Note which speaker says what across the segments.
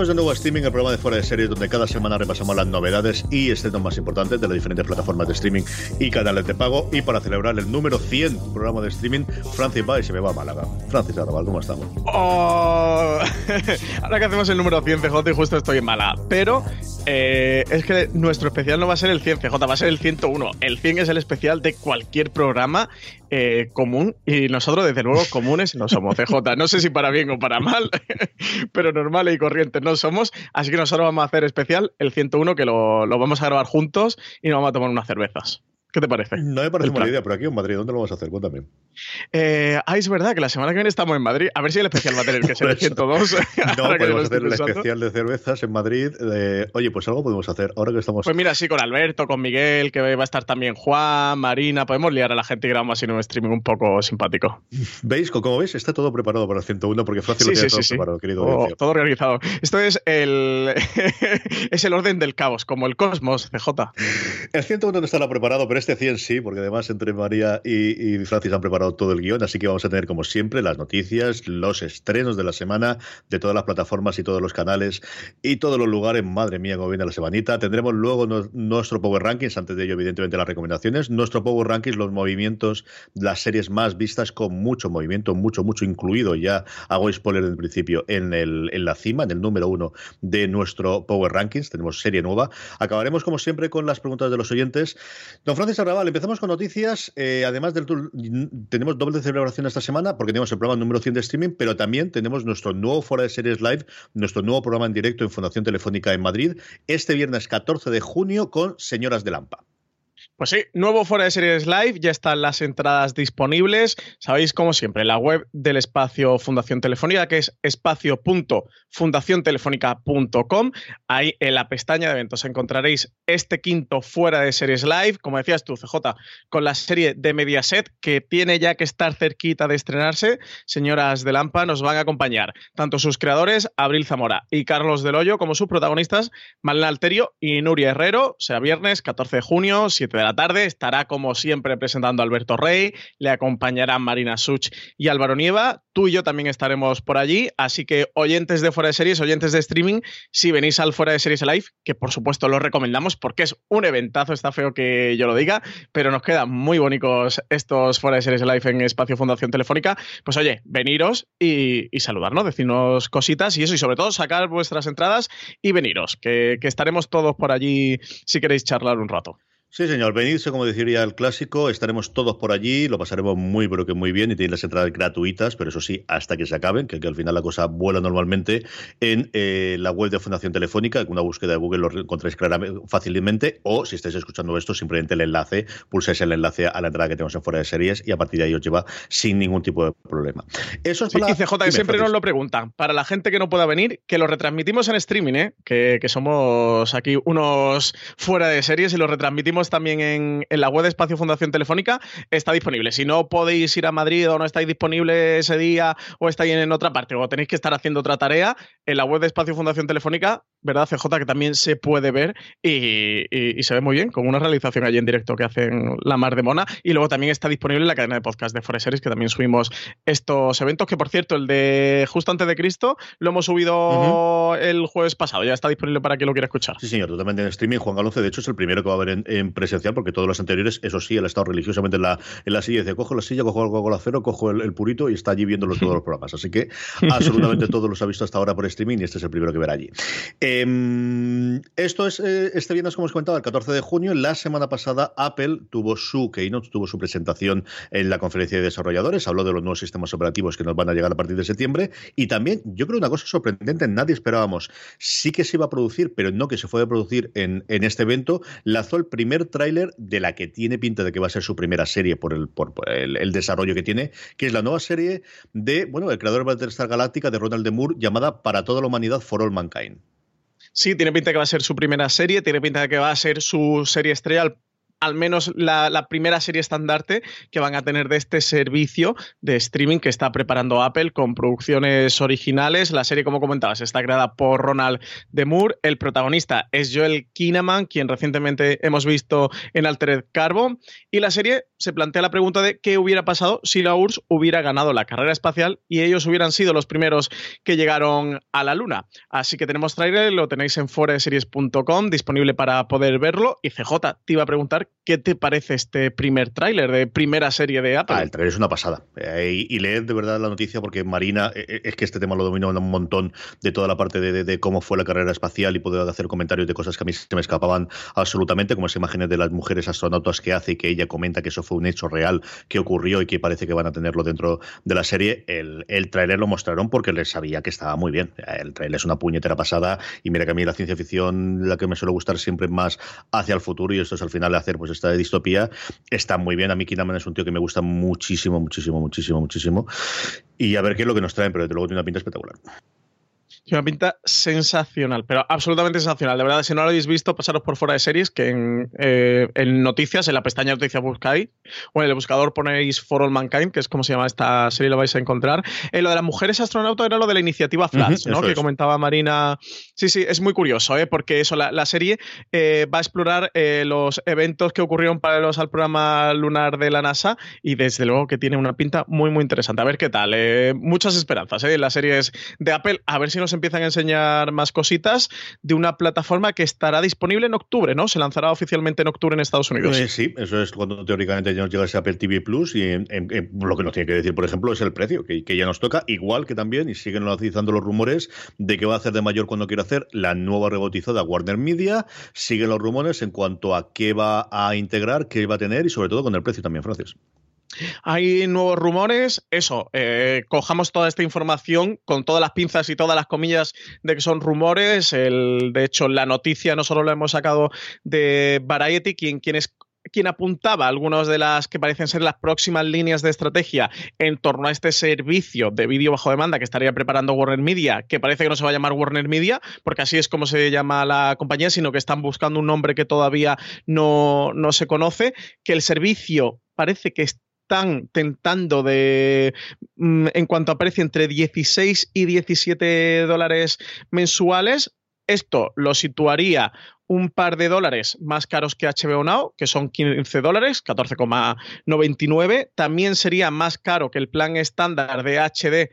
Speaker 1: Bienvenidos de nuevo a Streaming, el programa de fuera de series donde cada semana repasamos las novedades y estrenos más importantes de las diferentes plataformas de streaming y canales de pago. Y para celebrar el número 100 programa de streaming, Francis va y se me va a Málaga. Francis Arrabal, ¿cómo estamos?
Speaker 2: Oh, ahora que hacemos el número 100 CJ y justo estoy en mala. Pero eh, es que nuestro especial no va a ser el 100 CJ, va a ser el 101. El 100 es el especial de cualquier programa eh, común y nosotros desde luego comunes no somos CJ. No sé si para bien o para mal, pero normales y corrientes no somos. Así que nosotros vamos a hacer especial el 101 que lo, lo vamos a grabar juntos y nos vamos a tomar unas cervezas. ¿Qué te parece?
Speaker 1: No me parece
Speaker 2: El
Speaker 1: mala
Speaker 2: plan.
Speaker 1: idea, pero aquí en Madrid, ¿dónde lo vamos a hacer? Cuéntame.
Speaker 2: Eh, ah, es verdad que la semana que viene estamos en Madrid. A ver si el especial va a tener que ser el
Speaker 1: Por eso.
Speaker 2: 102.
Speaker 1: No, podemos hacer el especial de cervezas en Madrid. de- Oye, pues algo podemos hacer ahora que estamos.
Speaker 2: Pues mira, sí, con Alberto, con Miguel, que va a estar también Juan, Marina. Podemos liar a la gente y grabamos así en un streaming un poco simpático.
Speaker 1: ¿Veis? Como veis, está todo preparado para el 101 porque Francis lo tiene
Speaker 2: sí,
Speaker 1: todo
Speaker 2: sí,
Speaker 1: preparado, querido.
Speaker 2: Oh, todo organizado. Esto es el, es el orden del caos, como el cosmos, CJ.
Speaker 1: El 101 no estará preparado, pero este 100 sí, porque además entre María y, Francis han preparado todo el guion, así que vamos a tener como siempre las noticias, los estrenos de la semana de todas las plataformas y todos los canales y todos los lugares. Madre mía, cómo viene la semanita. Tendremos luego nuestro Power Rankings, antes de ello evidentemente las recomendaciones, nuestro Power Rankings, los movimientos, las series más vistas con mucho movimiento, mucho, mucho incluido, ya hago spoiler en principio, en, el, en la cima, en el número uno de nuestro Power Rankings. Tenemos serie nueva. Acabaremos como siempre con las preguntas de los oyentes. Don Francis Arrabal, empezamos con noticias. Eh, además del tour, tenemos doble celebración esta semana porque tenemos el programa número 100 de streaming, pero también tenemos nuestro nuevo Fuera de Series Live, nuestro nuevo programa en directo en Fundación Telefónica en Madrid, este viernes 14 de junio con Señoras de Lampa.
Speaker 2: Pues sí, nuevo fuera de series live, ya están las entradas disponibles. Sabéis, como siempre, la web del espacio Fundación Telefónica, que es espacio.fundaciontelefónica.com. Ahí en la pestaña de eventos encontraréis este quinto fuera de series live, como decías tú, CJ, con la serie de Mediaset, que tiene ya que estar cerquita de estrenarse. Señoras de Lampa nos van a acompañar tanto sus creadores, Abril Zamora y Carlos Del Hoyo, como sus protagonistas, Malena Alterio y Nuria Herrero. Será viernes 14 de junio, 7 de la tarde. Estará como siempre presentando a Alberto Rey, le acompañarán Marina Such y Álvaro Nieva. Tú y yo también estaremos por allí, así que oyentes de Fuera de Series, oyentes de streaming, si venís al Fuera de Series Live, que por supuesto lo recomendamos porque es un eventazo, está feo que yo lo diga, pero nos quedan muy bonitos estos Fuera de Series Live en Espacio Fundación Telefónica. Pues oye, veniros y, saludarnos, decirnos cositas y eso, y sobre todo sacar vuestras entradas y veniros, que estaremos todos por allí si queréis charlar un rato.
Speaker 1: Sí, señor, venidse, como diría el clásico, estaremos todos por allí, lo pasaremos muy, pero que muy bien y tenéis las entradas gratuitas, pero eso sí, hasta que se acaben, que, que al final la cosa vuela normalmente en eh, la web de Fundación Telefónica, con una búsqueda de Google lo encontráis claramente, fácilmente, o si estáis escuchando esto, simplemente el enlace, pulsáis el enlace a la entrada que tenemos en fuera de series y a partir de ahí os lleva sin ningún tipo de problema. Eso es
Speaker 2: Sí,
Speaker 1: para...
Speaker 2: y CJ, que siempre nos lo preguntan. Para la gente que no pueda venir, que lo retransmitimos en streaming, ¿eh? que, que somos aquí unos fuera de series y lo retransmitimos también en, en la web de Espacio Fundación Telefónica. Está disponible. Si no podéis ir a Madrid o no estáis disponible ese día o estáis en otra parte o tenéis que estar haciendo otra tarea, en la web de Espacio Fundación Telefónica, ¿verdad, CJ? Que también se puede ver y, y- y se ve muy bien, con una realización allí en directo que hacen la Mar de Mona. Y luego también está disponible en la cadena de podcast de Series, que también subimos estos eventos, que por cierto, el de Justo antes de Cristo lo hemos subido el jueves pasado, ya está disponible para quien lo quiera escuchar.
Speaker 1: Sí, señor, totalmente en streaming. Juan Galonce, de hecho, es el primero que va a ver en, en presencial, porque todos los anteriores, eso sí, él ha estado religiosamente en la, en la silla dice, cojo la silla, cojo el Coca-Cola cero, cojo el, el purito y está allí viéndolo todos los programas. Así que absolutamente todos los ha visto hasta ahora por streaming y este es el primero que verá allí. Em, esto es eh, este viernes, como os comentaba, el 14 de junio. La semana pasada Apple tuvo su keynote, tuvo su presentación en la conferencia de desarrolladores. Habló de los nuevos sistemas operativos que nos van a llegar a partir de septiembre. Y también, yo creo una cosa sorprendente, nadie esperábamos. Sí que se iba a producir, pero no que se fue a producir en, este evento. Lanzó el primer tráiler de la que tiene pinta de que va a ser su primera serie por el, por, el, desarrollo que tiene, que es la nueva serie de, bueno, el creador de Battlestar Galáctica de Ronald de Moore, llamada Para toda la humanidad, For All Mankind.
Speaker 2: Sí, tiene pinta que va a ser su primera serie, tiene pinta de que va a ser su serie estrella al menos la, primera serie estandarte que van a tener de este servicio de streaming que está preparando Apple con producciones originales. La serie, como comentabas, está creada por Ronald de Moore. El protagonista es Joel Kinnaman, quien recientemente hemos visto en Altered Carbon. Y la serie se plantea la pregunta de qué hubiera pasado si la URSS hubiera ganado la carrera espacial y ellos hubieran sido los primeros que llegaron a la Luna. Así que tenemos trailer, lo tenéis en foreseries.com, disponible para poder verlo. Y CJ, te iba a preguntar ¿Qué te parece este primer tráiler de primera serie de Apple?
Speaker 1: Ah, el tráiler es una pasada. Eh, y, leer de verdad la noticia porque Marina, eh, eh, es que este tema lo domino un montón de toda la parte de, cómo fue la carrera espacial y poder hacer comentarios de cosas que a mí se me escapaban absolutamente, como esas imágenes de las mujeres astronautas que hace y que ella comenta que eso fue un hecho real que ocurrió y que parece que van a tenerlo dentro de la serie. El, el tráiler lo mostraron porque les sabía que estaba muy bien. El tráiler es una puñetera pasada y mira que a mí la ciencia ficción, la que me suele gustar siempre más hacia el futuro y esto es al final de hacer pues esta de distopía, está muy bien. A mí Kinaman es un tío que me gusta muchísimo, muchísimo, muchísimo, muchísimo. Y a ver qué es lo que nos traen, pero desde luego tiene una pinta espectacular.
Speaker 2: Tiene una pinta sensacional, pero absolutamente sensacional. De verdad, si no lo habéis visto, pasaros por fuera de series, que en, eh, noticias, en la pestaña noticias buscáis, o en el buscador ponéis For All Mankind, que es como se llama esta serie, lo vais a encontrar. Eh, lo de las mujeres astronautas era lo de la iniciativa Flash, ¿no? Que comentaba Marina. Sí, sí, es muy curioso, ¿eh? porque eso, la, serie eh, va a explorar los eventos que ocurrieron para los al programa lunar de la NASA y desde luego que tiene una pinta muy, muy interesante. A ver qué tal. muchas esperanzas en las series de Apple, a ver si nos empiezan a enseñar más cositas de una plataforma que estará disponible en octubre, ¿no? Se lanzará oficialmente en octubre en Estados Unidos.
Speaker 1: Eh, sí, eso es cuando teóricamente ya nos llega ese Apple TV Plus y lo que nos tiene que decir, por ejemplo, es el precio, que, ya nos toca, igual que también, y siguen analizando los rumores de que va a hacer de mayor cuando quiera hacer la nueva rebotizada Warner Media, siguen los rumores en cuanto a qué va a integrar, qué va a tener y sobre todo con el precio también, Francis.
Speaker 2: Hay nuevos rumores, eso, eh, cojamos toda esta información con todas las pinzas y todas las comillas de que son rumores. De hecho, la noticia no solo la hemos sacado de Variety, quien, quien es quien apuntaba algunas de las que parecen ser las próximas líneas de estrategia en torno a este servicio de vídeo bajo demanda que estaría preparando Warner Media, que parece que no se va a llamar Warner Media, porque así es como se llama la compañía, sino que están buscando un nombre que todavía no, no se conoce, que el servicio parece que está están tentando de, mm, en cuanto a precio, entre 16 y 17 dólares mensuales. Esto lo situaría un par de dólares más caros que HBO Now, que son 15 dólares, 14,99. También sería más caro que el plan estándar de HD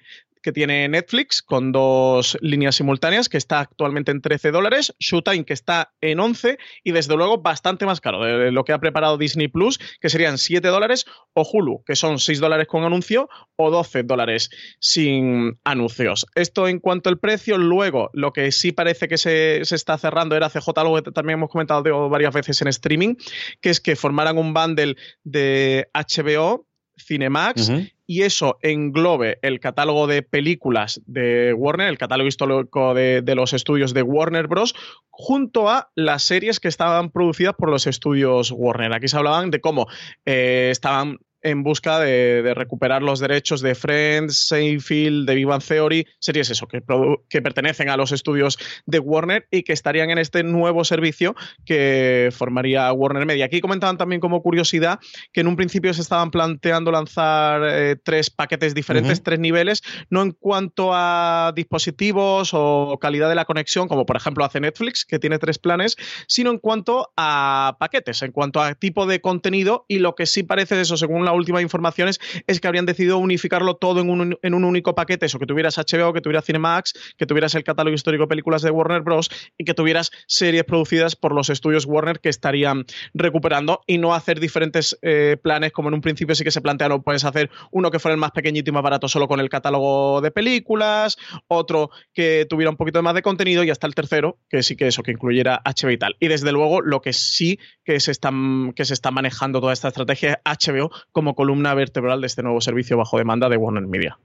Speaker 2: que tiene Netflix con dos líneas simultáneas, que está actualmente en 13 dólares, Showtime, que está en 11, y desde luego bastante más caro de lo que ha preparado Disney Plus, que serían 7 dólares, o Hulu, que son 6 dólares con anuncio, o 12 dólares sin anuncios. Esto en cuanto al precio, luego lo que sí parece que se, está cerrando era CJ, algo que también hemos comentado varias veces en streaming, que es que formaran un bundle de HBO Cinemax y eso englobe el catálogo de películas de Warner, el catálogo histórico de, los estudios de Warner Bros., junto a las series que estaban producidas por los estudios Warner. Aquí se hablaban de cómo eh, estaban en busca de, recuperar los derechos de Friends, Seinfeld, de Vivan Theory, series eso, que, que, pertenecen a los estudios de Warner y que estarían en este nuevo servicio que formaría Warner Media. Aquí comentaban también como curiosidad que en un principio se estaban planteando lanzar eh, tres paquetes diferentes, tres niveles, no en cuanto a dispositivos o calidad de la conexión, como por ejemplo hace Netflix, que tiene tres planes, sino en cuanto a paquetes, en cuanto a tipo de contenido y lo que sí parece eso, según las últimas informaciones es que habrían decidido unificarlo todo en un, en un único paquete, eso, que tuvieras HBO, que tuvieras Cinemax, que tuvieras el catálogo histórico de películas de Warner Bros. y que tuvieras series producidas por los estudios Warner que estarían recuperando y no hacer diferentes eh, planes como en un principio sí que se plantearon, puedes hacer uno que fuera el más pequeñito y más barato solo con el catálogo de películas, otro que tuviera un poquito más de contenido y hasta el tercero, que sí que eso, que incluyera HBO y tal. Y desde luego lo que sí que se, están, que se está manejando toda esta estrategia es HBO como columna vertebral de este nuevo servicio bajo demanda de Warner Media.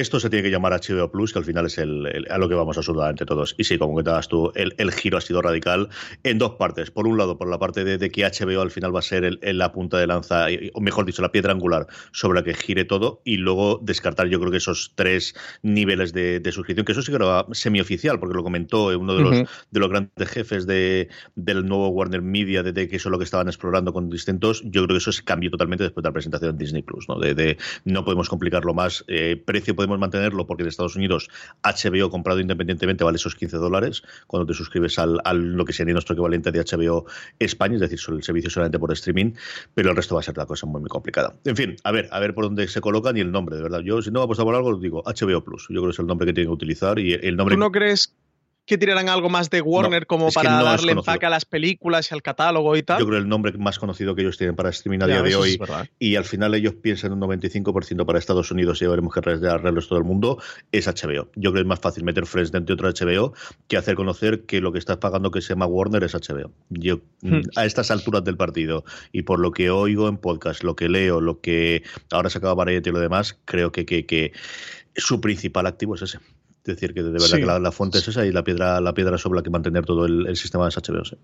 Speaker 1: Esto se tiene que llamar HBO Plus, que al final es el, a lo que vamos absolutamente todos. Y sí, como comentabas tú, el, el, giro ha sido radical en dos partes. Por un lado, por la parte de, de que HBO al final va a ser el, la punta de lanza, o mejor dicho, la piedra angular sobre la que gire todo, y luego descartar, yo creo que esos tres niveles de, de suscripción, que eso sí que era semioficial, porque lo comentó uno de los, uh -huh. de los grandes jefes de, del nuevo Warner Media, de, de, que eso es lo que estaban explorando con distintos. Yo creo que eso se cambió totalmente después de la presentación en Disney Plus, ¿no? De, no podemos complicarlo más. Eh, precio podemos mantenerlo porque en Estados Unidos HBO comprado independientemente vale esos 15 dólares cuando te suscribes al, lo que sería nuestro equivalente de HBO España, es decir, el servicio solamente por streaming, pero el resto va a ser la cosa muy, muy complicada. En fin, a ver, a ver por dónde se colocan y el nombre, de verdad. Yo, si no me apuesto por algo, digo HBO Plus. Yo creo que es el nombre que tienen que utilizar y el nombre.
Speaker 2: ¿Tú no crees que tirarán algo más de Warner
Speaker 1: no,
Speaker 2: como para
Speaker 1: no
Speaker 2: darle empaque a las películas y al catálogo y tal.
Speaker 1: Yo creo el nombre más conocido que ellos tienen para streaming a día de hoy. y al final ellos piensan un 95% para Estados Unidos y ya veremos que arreglos todo el mundo, es HBO. Yo creo que es más fácil meter Friends dentro de otro HBO que hacer conocer que lo que estás pagando que se llama Warner es HBO. Yo, hmm. a estas alturas del partido y por lo que oigo en podcast, lo que leo, lo que ahora se acaba Variety y lo demás, creo que, que, que su principal activo es ese. Es decir, que de verdad sí. que la, la, fuente es esa y la piedra, la piedra sobre la que mantener todo el, el sistema de HBO. Sí.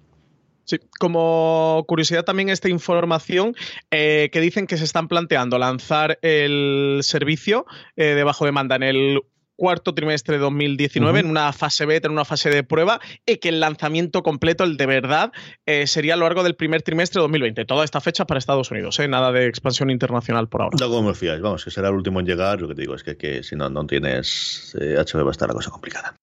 Speaker 2: Sí, como curiosidad también esta información eh, que dicen que se están planteando lanzar el servicio eh, de bajo demanda en el cuarto trimestre de 2019 uh -huh. en una fase beta, en una fase de prueba, y que el lanzamiento completo, el de verdad, eh, sería a lo largo del primer trimestre de 2020. Toda esta fecha para Estados Unidos, ¿eh? nada de expansión internacional por ahora.
Speaker 1: No, como me fías, vamos, que será el último en llegar. Lo que te digo es que, que si no, no tienes eh, HBO va a estar la cosa complicada.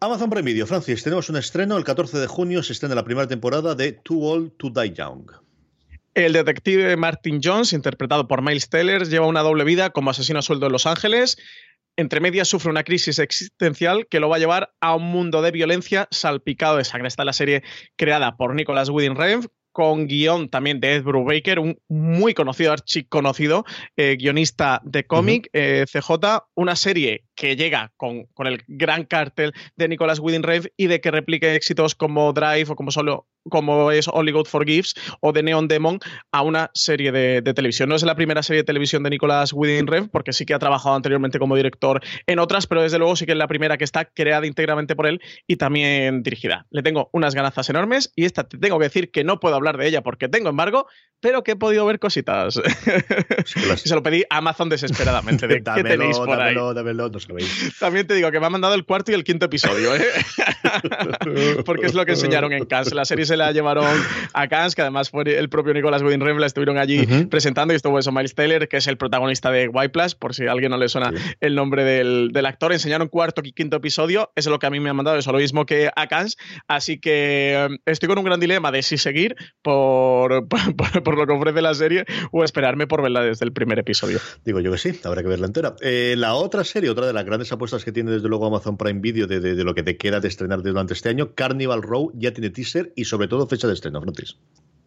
Speaker 1: Amazon Prime Video, Francis, tenemos un estreno. El 14 de junio se estrena la primera temporada de Too Old to Die Young.
Speaker 2: El detective Martin Jones, interpretado por Miles Teller, lleva una doble vida como asesino a sueldo en Los Ángeles entre medias sufre una crisis existencial que lo va a llevar a un mundo de violencia salpicado de sangre. Esta es la serie creada por Nicholas Winding Refn con guion también de Ed Brubaker, un muy conocido, archiconocido eh, guionista de cómic, uh -huh. eh, CJ, una serie que llega con, con, el gran cartel de Nicholas Winding Refn y de que replique éxitos como Drive o como solo como es Only God Forgives o de Neon Demon a una serie de, de, televisión. No es la primera serie de televisión de Nicholas Winding Refn, porque sí que ha trabajado anteriormente como director en otras, pero desde luego sí que es la primera que está creada íntegramente por él y también dirigida. Le tengo unas ganazas enormes y esta te tengo que decir que no puedo hablar de ella porque tengo embargo, pero que he podido ver cositas. Las... Se lo pedí a Amazon desesperadamente. De,
Speaker 1: dámelo,
Speaker 2: ¿Qué tenéis por
Speaker 1: dámelo,
Speaker 2: ahí?
Speaker 1: Dámelo, no.
Speaker 2: También te digo que me ha mandado el cuarto y el quinto episodio, ¿eh? porque es lo que enseñaron en Cannes. La serie se la llevaron a Cannes, que además fue el propio Nicolás Winding Refn, la estuvieron allí uh -huh. presentando y estuvo eso Miles Taylor, que es el protagonista de White Plus, por si a alguien no le suena sí. el nombre del, del, actor. Enseñaron cuarto y quinto episodio, eso es lo que a mí me han mandado, eso lo mismo que a Cannes, así que um, estoy con un gran dilema de si seguir por, por, lo que ofrece la serie o esperarme por verla desde el primer episodio.
Speaker 1: Digo yo que sí, habrá que verla entera. Eh, la otra serie, otra de las grandes apuestas que tiene desde luego Amazon Prime Video de, de, de lo que te queda de estrenar durante este año, Carnival Row ya tiene teaser y sobre todo fecha de estreno, Francis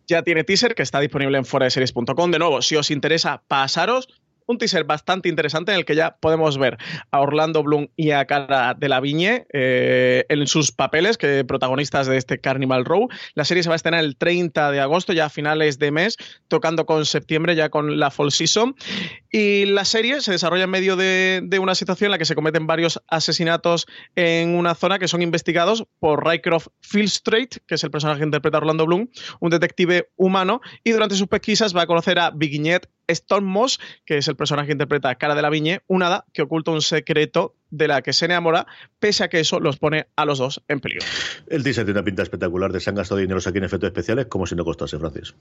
Speaker 2: ya tiene teaser que está disponible en foradeseries.com. De nuevo, si os interesa, pasaros un teaser bastante interesante en el que ya podemos ver a Orlando Bloom y a Cara de la Viñe eh, en sus papeles, que protagonistas de este Carnival Row. La serie se va a estrenar el 30 de agosto, ya a finales de mes, tocando con septiembre, ya con la Fall Season. Y la serie se desarrolla en medio de, de una situación en la que se cometen varios asesinatos en una zona que son investigados por Rycroft Fieldstrait, que es el personaje que interpreta Orlando Bloom, un detective humano, y durante sus pesquisas va a conocer a Vignette Stormmoss, que es el personaje que interpreta Cara de la Viñe, un hada que oculta un secreto de la que se enamora, pese a que eso los pone a los dos en peligro.
Speaker 1: El teaser tiene una pinta espectacular de se han gastado dinero aquí en efectos especiales, como si no costase, Francis.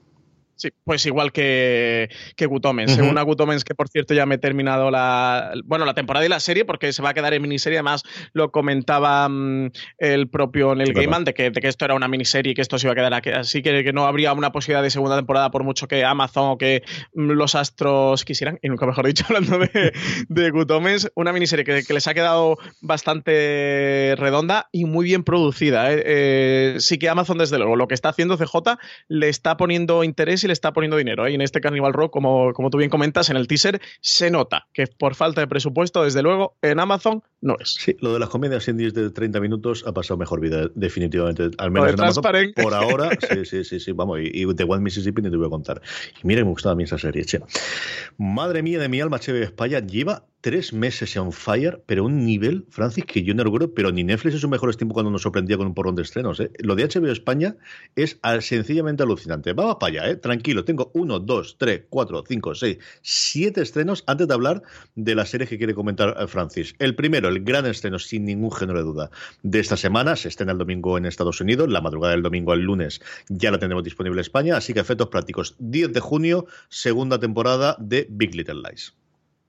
Speaker 2: Sí, pues igual que, que Gutomens. Según a Gutomens, que por cierto ya me he terminado la, bueno, la temporada y la serie, porque se va a quedar en miniserie. Además, lo comentaba mm, el propio Neil Gaiman, de que, de que, esto era una miniserie y que esto se iba a quedar así, que, que, no habría una posibilidad de segunda temporada por mucho que Amazon o que mm, los astros quisieran, y nunca mejor dicho, hablando de, de Gutomens, una miniserie que, que, les ha quedado bastante redonda y muy bien producida. ¿eh? Eh, sí que Amazon, desde luego, lo que está haciendo CJ le está poniendo interés le está poniendo dinero. ¿eh? Y en este Carnival Rock, como, como tú bien comentas, en el teaser se nota que por falta de presupuesto, desde luego, en Amazon no es.
Speaker 1: Sí, lo de las comedias indies de 30 minutos ha pasado mejor vida, definitivamente. Al menos en Amazon, por ahora, sí, sí, sí, sí, vamos. Y, y The One Mississippi ni te voy a contar. Y mira, me gustaba a mí esa serie, che. Madre mía de mi alma, Cheve España lleva tres meses en fire, pero un nivel, Francis, que yo no recuerdo, pero ni Netflix es su mejor tiempo cuando nos sorprendía con un porrón de estrenos. ¿eh? Lo de HBO España es sencillamente alucinante. Vamos para allá, ¿eh? Tranquilo. Tengo uno, dos, tres, cuatro, cinco, seis, siete estrenos antes de hablar de la serie que quiere comentar eh, Francis. El primero, el gran estreno, sin ningún género de duda, de esta semana. Se estrena el domingo en Estados Unidos. La madrugada del domingo al lunes ya la tendremos disponible en España. Así que efectos prácticos. 10 de junio, segunda temporada de Big Little Lies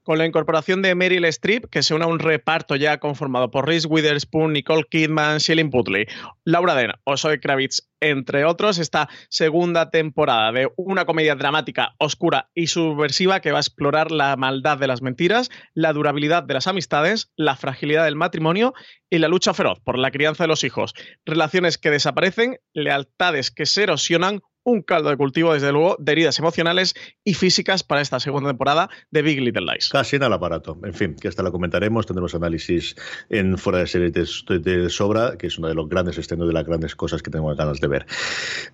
Speaker 2: con la incorporación de Meryl Streep, que se une a un reparto ya conformado por Reese Witherspoon, Nicole Kidman, Shailene Putley, Laura Dern o Zoe Kravitz, entre otros, esta segunda temporada de una comedia dramática, oscura y subversiva que va a explorar la maldad de las mentiras, la durabilidad de las amistades, la fragilidad del matrimonio y la lucha feroz por la crianza de los hijos. Relaciones que desaparecen, lealtades que se erosionan, un caldo de cultivo, desde luego, de heridas emocionales y físicas para esta segunda temporada de Big Little Lies.
Speaker 1: Casi en el aparato. En fin, que hasta la comentaremos. Tendremos análisis en fuera de series de, sobra, que es uno de los grandes estrenos de las grandes cosas que tenemos ganas de ver.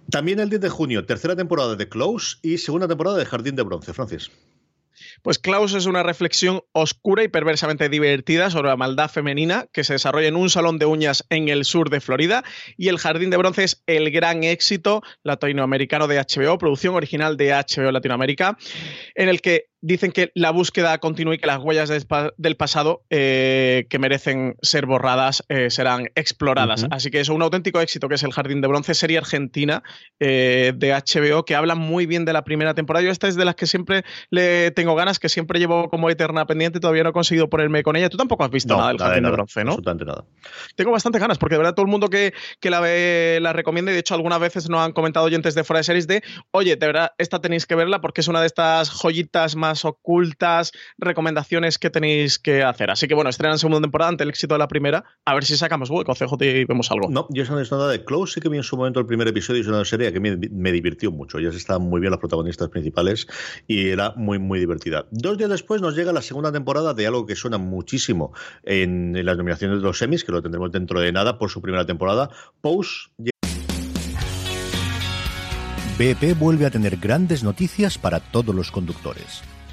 Speaker 1: También el 10 de junio, tercera temporada de Close y segunda temporada de Jardín de Bronce. Francis.
Speaker 2: Pues Klaus es una reflexión oscura y perversamente divertida sobre la maldad femenina que se desarrolla en un salón de uñas en el sur de Florida y El Jardín de Bronce es el gran éxito latinoamericano de HBO, producción original de HBO Latinoamérica, en el que dicen que la búsqueda continúa y que las huellas del pasado eh, que merecen ser borradas eh, serán exploradas. Así que es un auténtico éxito que es El Jardín de Bronce, serie argentina eh, de HBO que habla muy bien de la primera temporada. Yo esta es de las que siempre le tengo ganas, que siempre llevo como eterna pendiente, todavía no he conseguido ponerme con ella. Tú tampoco has visto nada del Jardín de, Bronce, ¿no?
Speaker 1: Absolutamente nada.
Speaker 2: Tengo bastante ganas, porque de verdad todo el mundo que, que la ve la recomienda y de hecho algunas veces nos han comentado oyentes de fuera de series de, oye, de verdad, esta tenéis que verla porque es una de estas joyitas más ocultas, recomendaciones que tenéis que hacer. Así que bueno, estrenan segunda temporada ante el éxito de la primera. A ver si sacamos hueco, CJ, y vemos algo.
Speaker 1: No, yo no es nada de Close, sí que vi en su momento el primer episodio y es una serie que me, me divirtió mucho. Ya estaban muy bien las protagonistas principales y era muy, muy divertida. Dos días después nos llega la segunda temporada de algo que suena muchísimo en, en las nominaciones de los semis, que lo tendremos dentro de nada por su primera temporada. Pose
Speaker 3: BP vuelve a tener grandes noticias para todos los conductores.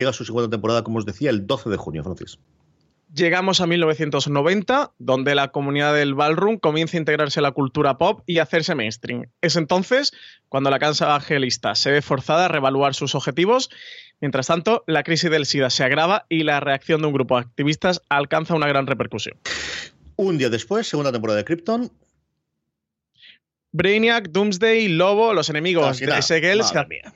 Speaker 1: llega su segunda temporada, como os decía, el 12 de junio, Francis.
Speaker 2: Llegamos a 1990, donde la comunidad del ballroom comienza a integrarse a la cultura pop y a hacerse mainstream. Es entonces cuando la casa evangelista se ve forzada a reevaluar sus objetivos. Mientras tanto, la crisis del SIDA se agrava y la reacción de un grupo de activistas alcanza una gran repercusión.
Speaker 1: Un día después, segunda temporada de Krypton,
Speaker 2: Brainiac, Doomsday, Lobo, los enemigos de. Segel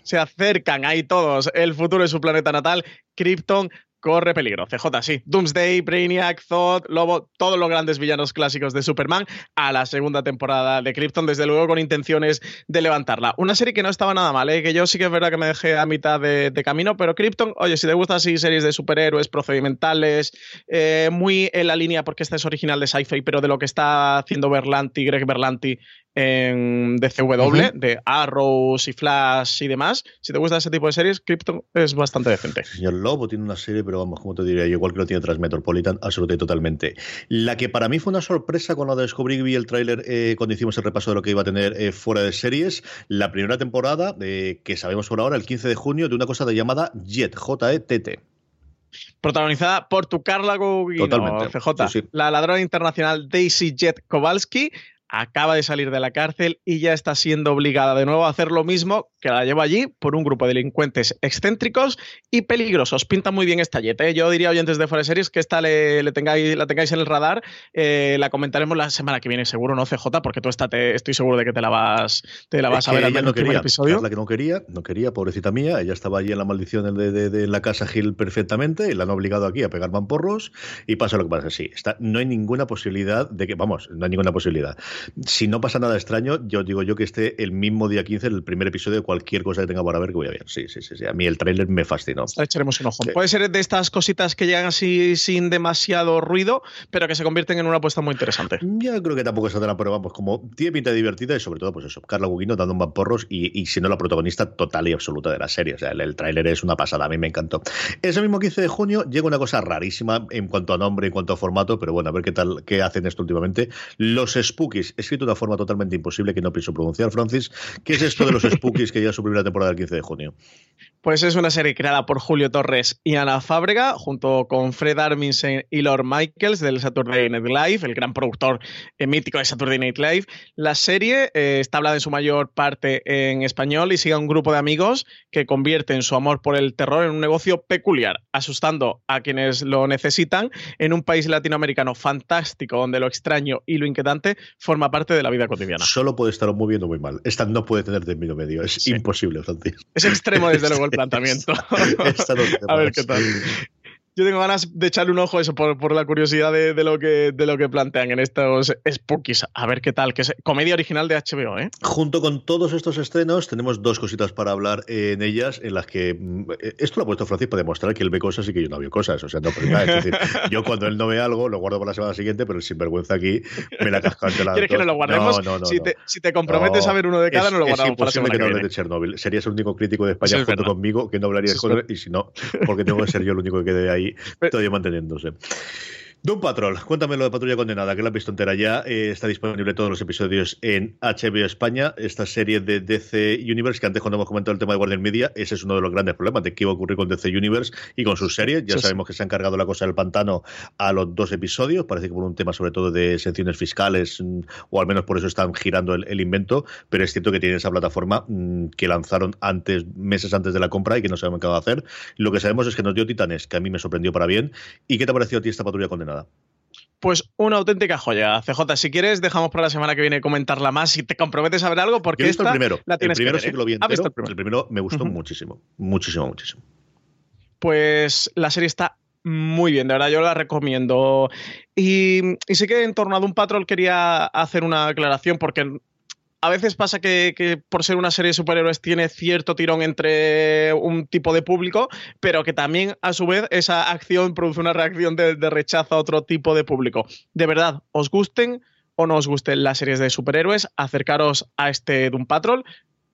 Speaker 2: se, acercan ahí todos. El futuro de su planeta natal, Krypton. Corre peligro. CJ, sí. Doomsday, Brainiac, Zod, Lobo, todos los grandes villanos clásicos de Superman a la segunda temporada de Krypton, desde luego con intenciones de levantarla. Una serie que no estaba nada mal, ¿eh? que yo sí que es verdad que me dejé a mitad de, de camino, pero Krypton, oye, si te gustan así series de superhéroes procedimentales, eh, muy en la línea, porque esta es original de Sci-Fi, pero de lo que está haciendo Berlanti, Greg Berlanti en DCW, de Arrows y Flash y demás, si te gusta ese tipo de series, Krypton es bastante decente.
Speaker 1: Señor Lobo tiene una serie, pero vamos, como te diría, yo igual que lo tiene tras Metropolitan, absolutamente totalmente. La que para mí fue una sorpresa cuando descubrí y vi el tráiler eh, cuando hicimos el repaso de lo que iba a tener eh, fuera de series, la primera temporada, eh, que sabemos por ahora, el 15 de junio, de una cosa de llamada Jet, J-E-T-T.
Speaker 2: Protagonizada por tu Carla Gugino,
Speaker 1: Totalmente,
Speaker 2: CJ,
Speaker 1: sí, sí.
Speaker 2: la ladrona internacional Daisy Jet Kowalski. Acaba de salir de la cárcel y ya está siendo obligada de nuevo a hacer lo mismo que la lleva allí por un grupo de delincuentes excéntricos y peligrosos. Pinta muy bien esta Jet. ¿eh? Yo diría, oyentes de de Series, que esta le, le tengáis, la tengáis en el radar. Eh, la comentaremos la semana que viene, seguro, ¿no, CJ? Porque tú esta te, estoy seguro de que te la vas, te la vas
Speaker 1: Es
Speaker 2: a ver al menos
Speaker 1: no quería,
Speaker 2: episodio.
Speaker 1: Carla que no quería, no quería, pobrecita mía, ella estaba allí en la maldición de, de- de la casa Gil perfectamente y la han obligado aquí a pegar mamporros y pasa lo que pasa, sí, está, no hay ninguna posibilidad de que, vamos, no hay ninguna posibilidad. Si no pasa nada extraño, yo digo yo que esté el mismo día 15, el primer episodio de cualquier cosa que tenga para ver que voy a ver. Sí, sí, sí, sí. a mí el tráiler me fascinó.
Speaker 2: Le echaremos un ojo.
Speaker 1: Sí.
Speaker 2: Puede ser de estas cositas que llegan así sin demasiado ruido, pero que se convierten en una apuesta muy interesante.
Speaker 1: Yo creo que tampoco es tan pero vamos, como tiene pinta divertida y sobre todo, pues eso, Carla Gugino dando un mamporros y, y siendo la protagonista total y absoluta de la serie. O sea, el, el tráiler es una pasada, a mí me encantó. Ese mismo 15 de junio llega una cosa rarísima en cuanto a nombre, en cuanto a formato, pero bueno, a ver qué tal, qué hacen esto últimamente. Los Spookies, escrito de una forma totalmente imposible que no pienso pronunciar, Francis. ¿Qué es esto de los Spookies que es su primera temporada el 15 de junio?
Speaker 2: Pues es una serie creada por Julio Torres y Ana Fábrega, junto con Fred Armisen y Lord Michaels del Saturday Night Live, el gran productor eh, mítico de Saturday Night Live. La serie eh, está hablada en su mayor parte en español y sigue a un grupo de amigos que convierten su amor por el terror en un negocio peculiar, asustando a quienes lo necesitan en un país latinoamericano fantástico donde lo extraño y lo inquietante forma parte de la vida cotidiana.
Speaker 1: Solo puede estar muy bien o muy mal. Esta no puede tener término medio. Es
Speaker 2: Sí.
Speaker 1: imposible, Francis.
Speaker 2: Es extremo desde luego el planteamiento.
Speaker 1: Esta no tiene
Speaker 2: A ver qué tal. Yo tengo ganas de echarle un ojo a eso por, por la curiosidad de, de lo que, de lo que plantean en estos Spookies. A ver qué tal, que es comedia original de HBO, ¿eh?
Speaker 1: Junto con todos estos estrenos, tenemos dos cositas para hablar en ellas, en las que mm, esto lo ha puesto Francis para demostrar que él ve cosas y que yo no veo cosas. O sea, no, nada, es decir, yo cuando él no ve algo, lo guardo para la semana siguiente, pero el sinvergüenza aquí me la casca ante la
Speaker 2: ¿Quieres que no lo guardemos?
Speaker 1: No, no, no.
Speaker 2: si. Te, si te comprometes a ver uno de cada,
Speaker 1: es,
Speaker 2: no lo
Speaker 1: es
Speaker 2: guardamos para la semana
Speaker 1: que no de Chernobyl. Serías el único crítico de España junto conmigo que no hablaría
Speaker 2: Eso
Speaker 1: de
Speaker 2: es
Speaker 1: cosas, y si no, porque tengo que ser yo el único que quede ahí
Speaker 2: Pero-
Speaker 1: todavía manteniéndose. Doom Patrol, cuéntame lo de Patrulla Condenada, que la has visto entera ya. eh, está disponible todos los episodios en HBO España. Esta serie de DC Universe, que antes cuando hemos comentado el tema de Guardian Media, ese es uno de los grandes problemas de qué iba a ocurrir con DC Universe y con sus series. Ya
Speaker 2: Sí, sí.
Speaker 1: sabemos que se han cargado la cosa del pantano a los dos episodios. Parece que por un tema sobre todo de sanciones fiscales, mm, o al menos por eso están girando el, el invento. Pero es cierto que tienen esa plataforma mm, que lanzaron antes, meses antes de la compra y que no sabemos qué va a hacer. Lo que sabemos es que nos dio Titanes, que a mí me sorprendió para bien. ¿Y qué te ha parecido a ti esta Patrulla Condenada?
Speaker 2: Pues una auténtica joya. CJ, si quieres, dejamos para la semana que viene comentarla más. Si te comprometes a ver algo, porque
Speaker 1: Yo he visto
Speaker 2: esta
Speaker 1: el primero.
Speaker 2: la
Speaker 1: el
Speaker 2: tienes
Speaker 1: primero
Speaker 2: que ver,
Speaker 1: sí que lo vi
Speaker 2: ¿eh? ¿Has
Speaker 1: entero.
Speaker 2: visto el primero?
Speaker 1: El primero me gustó muchísimo. Muchísimo, muchísimo.
Speaker 2: Pues la serie está muy bien, de verdad, yo la recomiendo. Y, y sí que en torno a Doom Patrol quería hacer una aclaración, porque a veces pasa que, por ser una serie de superhéroes tiene cierto tirón entre un tipo de público, pero que también a su vez esa acción produce una reacción de, de rechazo a otro tipo de público. De verdad, os gusten o no os gusten las series de superhéroes, acercaros a este Doom Patrol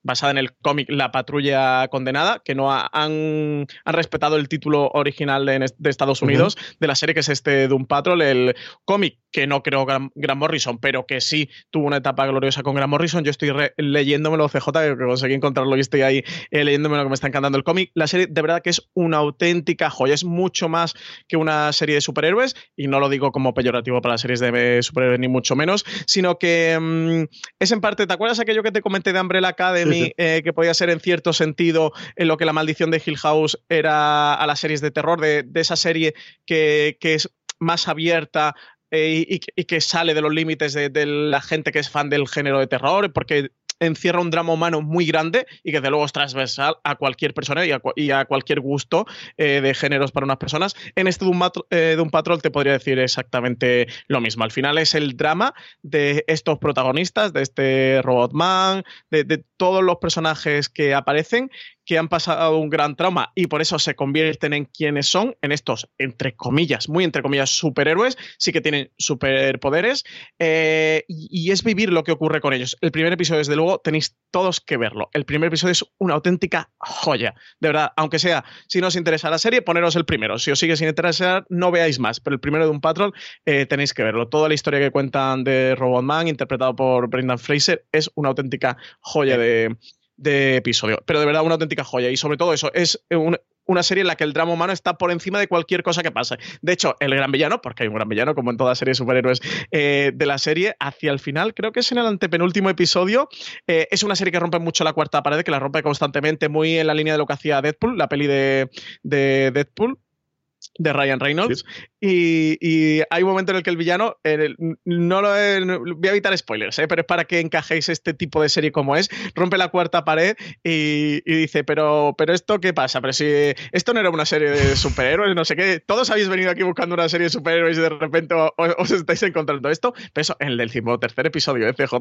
Speaker 2: basada en el cómic La Patrulla Condenada, que no ha- han, han respetado el título original de, de Estados Unidos de la serie, que es este Doom Patrol, el cómic que no creó Grant, Grant Morrison, pero que sí tuvo una etapa gloriosa con Grant Morrison. Yo estoy leyéndomelo, CJ, que conseguí encontrarlo y estoy ahí eh, leyéndomelo, que me está encantando el cómic. La serie de verdad que es una auténtica joya, es mucho más que una serie de superhéroes, y no lo digo como peyorativo para las series de superhéroes, ni mucho menos, sino que mm, es en parte, ¿te acuerdas aquello que te comenté de Umbrella Academy,
Speaker 1: Sí,
Speaker 2: eh, que podía ser en cierto sentido en lo que la maldición de Hill House era a las series de terror, de, de esa serie que, que es más abierta eh, y, y, que sale de los límites de, de, la gente que es fan del género de terror, porque encierra un drama humano muy grande y que de luego es transversal a cualquier persona y a, cualquier gusto eh, de géneros para unas personas. En este Doom, eh, Doom, Patrol te podría decir exactamente lo mismo. Al final es el drama de estos protagonistas, de este Robotman, de, de todos los personajes que aparecen que han pasado un gran trauma y por eso se convierten en quienes son, en estos, entre comillas, muy entre comillas, superhéroes, sí que tienen superpoderes, eh, y, y, es vivir lo que ocurre con ellos. El primer episodio, desde luego, tenéis todos que verlo. El primer episodio es una auténtica joya, de verdad, aunque sea, si no os interesa la serie, poneros el primero. Si os sigue sin interesar, no veáis más, pero el primero de un patrón eh, tenéis que verlo. Toda la historia que cuentan de Robotman, interpretado por Brendan Fraser, es una auténtica joya de de episodio. Pero de verdad, una auténtica joya. Y sobre todo eso, es un, una serie en la que el drama humano está por encima de cualquier cosa que pase. De hecho, el gran villano, porque hay un gran villano, como en toda serie de superhéroes eh, de la serie, hacia el final, creo que es en el antepenúltimo episodio, eh, es una serie que rompe mucho la cuarta pared, que la rompe constantemente, muy en la línea de lo que hacía Deadpool, la peli de, de Deadpool de Ryan Reynolds. Sí. Y, y, hay un momento en el que el villano, el, no lo no, voy a evitar spoilers, ¿eh? pero es para que encajéis este tipo de serie como es, rompe la cuarta pared y, y, dice, pero, pero esto qué pasa, pero si esto no era una serie de superhéroes, no sé qué, todos habéis venido aquí buscando una serie de superhéroes y de repente os, os estáis encontrando esto, pero eso en el del tercer episodio de CJ,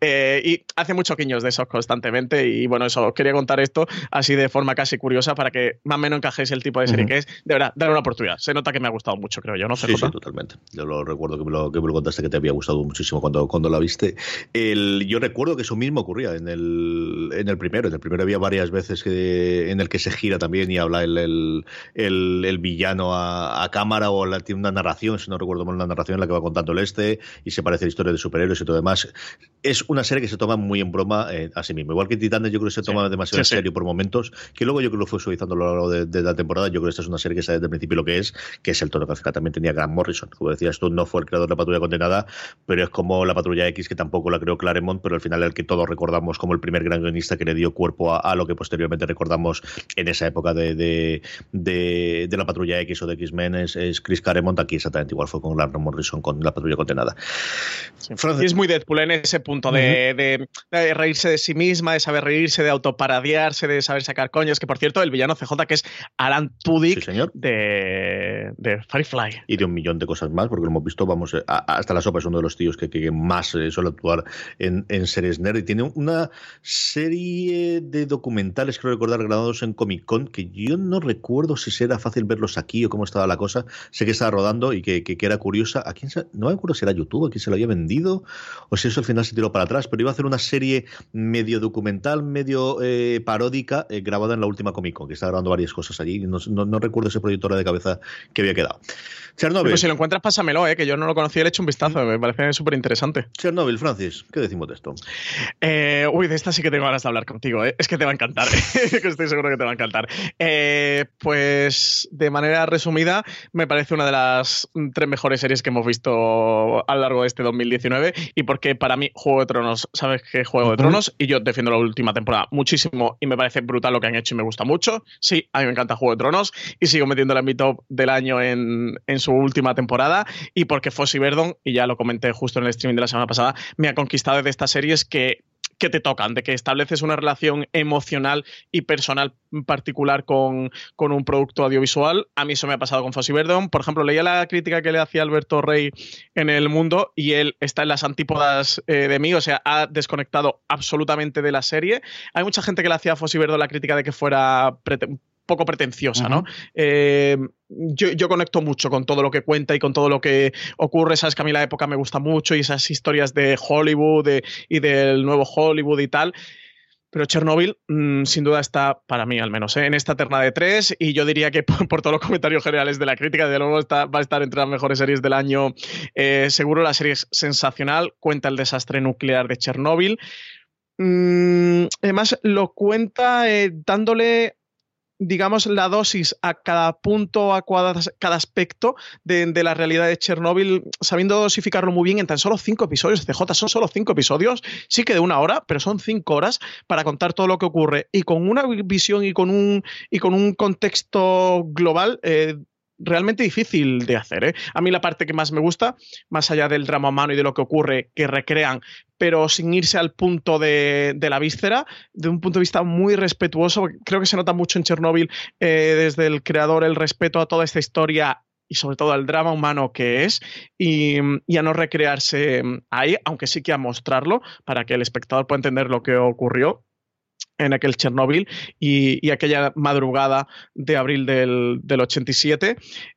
Speaker 2: eh, y hace muchos guiños de esos constantemente y bueno, eso, os quería contar esto así de forma casi curiosa para que más o menos encajéis el tipo de serie uh -huh. que es, de verdad, dar una oportunidad, se nota que me ha gustado mucho creo yo, ¿no?
Speaker 1: Sí, sí, totalmente. Yo lo recuerdo que me lo, que me lo, contaste que te había gustado muchísimo cuando, cuando la viste. El, yo recuerdo que eso mismo ocurría en el, en el primero. En el primero había varias veces que, en el que se gira también y habla el, el, el, el villano a, a, cámara o la, tiene una narración, si no recuerdo mal, una narración en la que va contando el este y se parece a historia de superhéroes y todo demás. Es una serie que se toma muy en broma eh, a sí mismo. Igual que Titanes, yo creo que se toma sí. demasiado sí, en serio por momentos, que luego yo creo que lo fue suavizando a lo largo de, de, la temporada. Yo creo que esta es una serie que sabe desde el principio lo que es, que es el tono que también tenía Grant Morrison. Como decías tú, no fue el creador de la patrulla condenada, pero es como la patrulla X, que tampoco la creó Claremont, pero al final el que todos recordamos como el primer gran guionista que le dio cuerpo a, a lo que posteriormente recordamos en esa época de, de, de, de la patrulla X o de X-Men es, es, Chris Claremont. Aquí exactamente igual fue con Grant Morrison con la patrulla condenada.
Speaker 2: Sí. Es muy Deadpool en ese punto de, uh -huh. de, reírse de sí misma, de saber reírse, de autoparadiarse, de saber sacar coños. Que por cierto, el villano CJ, que es Alan Tudyk
Speaker 1: sí,
Speaker 2: de, de Firefly.
Speaker 1: Y de un millón de cosas más, porque lo hemos visto, vamos, hasta la sopa es uno de los tíos que, más eh, suele actuar en, en, series nerd y tiene una serie de documentales, creo recordar, grabados en Comic Con, que yo no recuerdo si será fácil verlos aquí o cómo estaba la cosa. Sé que estaba rodando y que, que, era curiosa. ¿A quién no me acuerdo si era YouTube, a quién se lo había vendido o si eso al final se tiró para atrás, pero iba a hacer una serie medio documental, medio eh, paródica, eh, grabada en la última Comic Con, que está grabando varias cosas allí. No, no, no recuerdo ese proyecto de cabeza que había quedado.
Speaker 2: Chernobyl. Pero si lo encuentras, pásamelo, eh, que yo no lo conocía, le he hecho un vistazo, me parece súper interesante.
Speaker 1: Chernobyl, Francis, ¿qué decimos de esto?
Speaker 2: Eh, uy, de esta sí que tengo ganas de hablar contigo, ¿eh? es que te va a encantar, que estoy seguro que te va a encantar. Eh, pues de manera resumida, me parece una de las tres mejores series que hemos visto a lo largo de este 2019 y porque para mí Juego de Tronos, ¿sabes qué Juego de Tronos? Y yo defiendo la última temporada muchísimo y me parece brutal lo que han hecho y me gusta mucho. Sí, a mí me encanta Juego de Tronos y sigo metiéndola en mi del año en, su última temporada y porque Fossey Verdon, y ya lo comenté justo en el streaming de la semana pasada, me ha conquistado de estas series que te tocan, de que estableces una relación emocional y personal particular con, un producto audiovisual. A mí eso me ha pasado con Fossey Verdon. Por ejemplo, leía la crítica que le hacía Alberto Rey en El Mundo y él está en las antípodas eh, de mí, o sea, ha desconectado absolutamente de la serie. Hay mucha gente que le hacía a Fossey Verdon la crítica de que fuera poco pretenciosa, uh -huh. ¿no? Eh, yo, yo, conecto mucho con todo lo que cuenta y con todo lo que ocurre. Sabes que a mí la época me gusta mucho y esas historias de Hollywood de, y del nuevo Hollywood y tal. Pero Chernobyl, mmm, sin duda, está, para mí al menos, ¿eh? en esta terna de tres. Y yo diría que por, por, todos los comentarios generales de la crítica, de luego está, va a estar entre las mejores series del año. Eh, seguro la serie es sensacional. Cuenta el desastre nuclear de Chernobyl. Mm, además, lo cuenta eh, dándole digamos, la dosis a cada punto, a cada, cada aspecto de, de, la realidad de Chernobyl, sabiendo dosificarlo muy bien en tan solo cinco episodios. CJ son solo cinco episodios, sí que de una hora, pero son cinco horas para contar todo lo que ocurre y con una visión y con un, y con un contexto global. Eh, realmente difícil de hacer. ¿eh? A mí la parte que más me gusta, más allá del drama humano y de lo que ocurre, que recrean, pero sin irse al punto de, la víscera, de un punto de vista muy respetuoso, creo que se nota mucho en Chernóbil eh, desde el creador el respeto a toda esta historia y sobre todo al drama humano que es y, a no recrearse ahí, aunque sí que a mostrarlo para que el espectador pueda entender lo que ocurrió en aquel Chernóbil y, aquella madrugada de abril del, 87.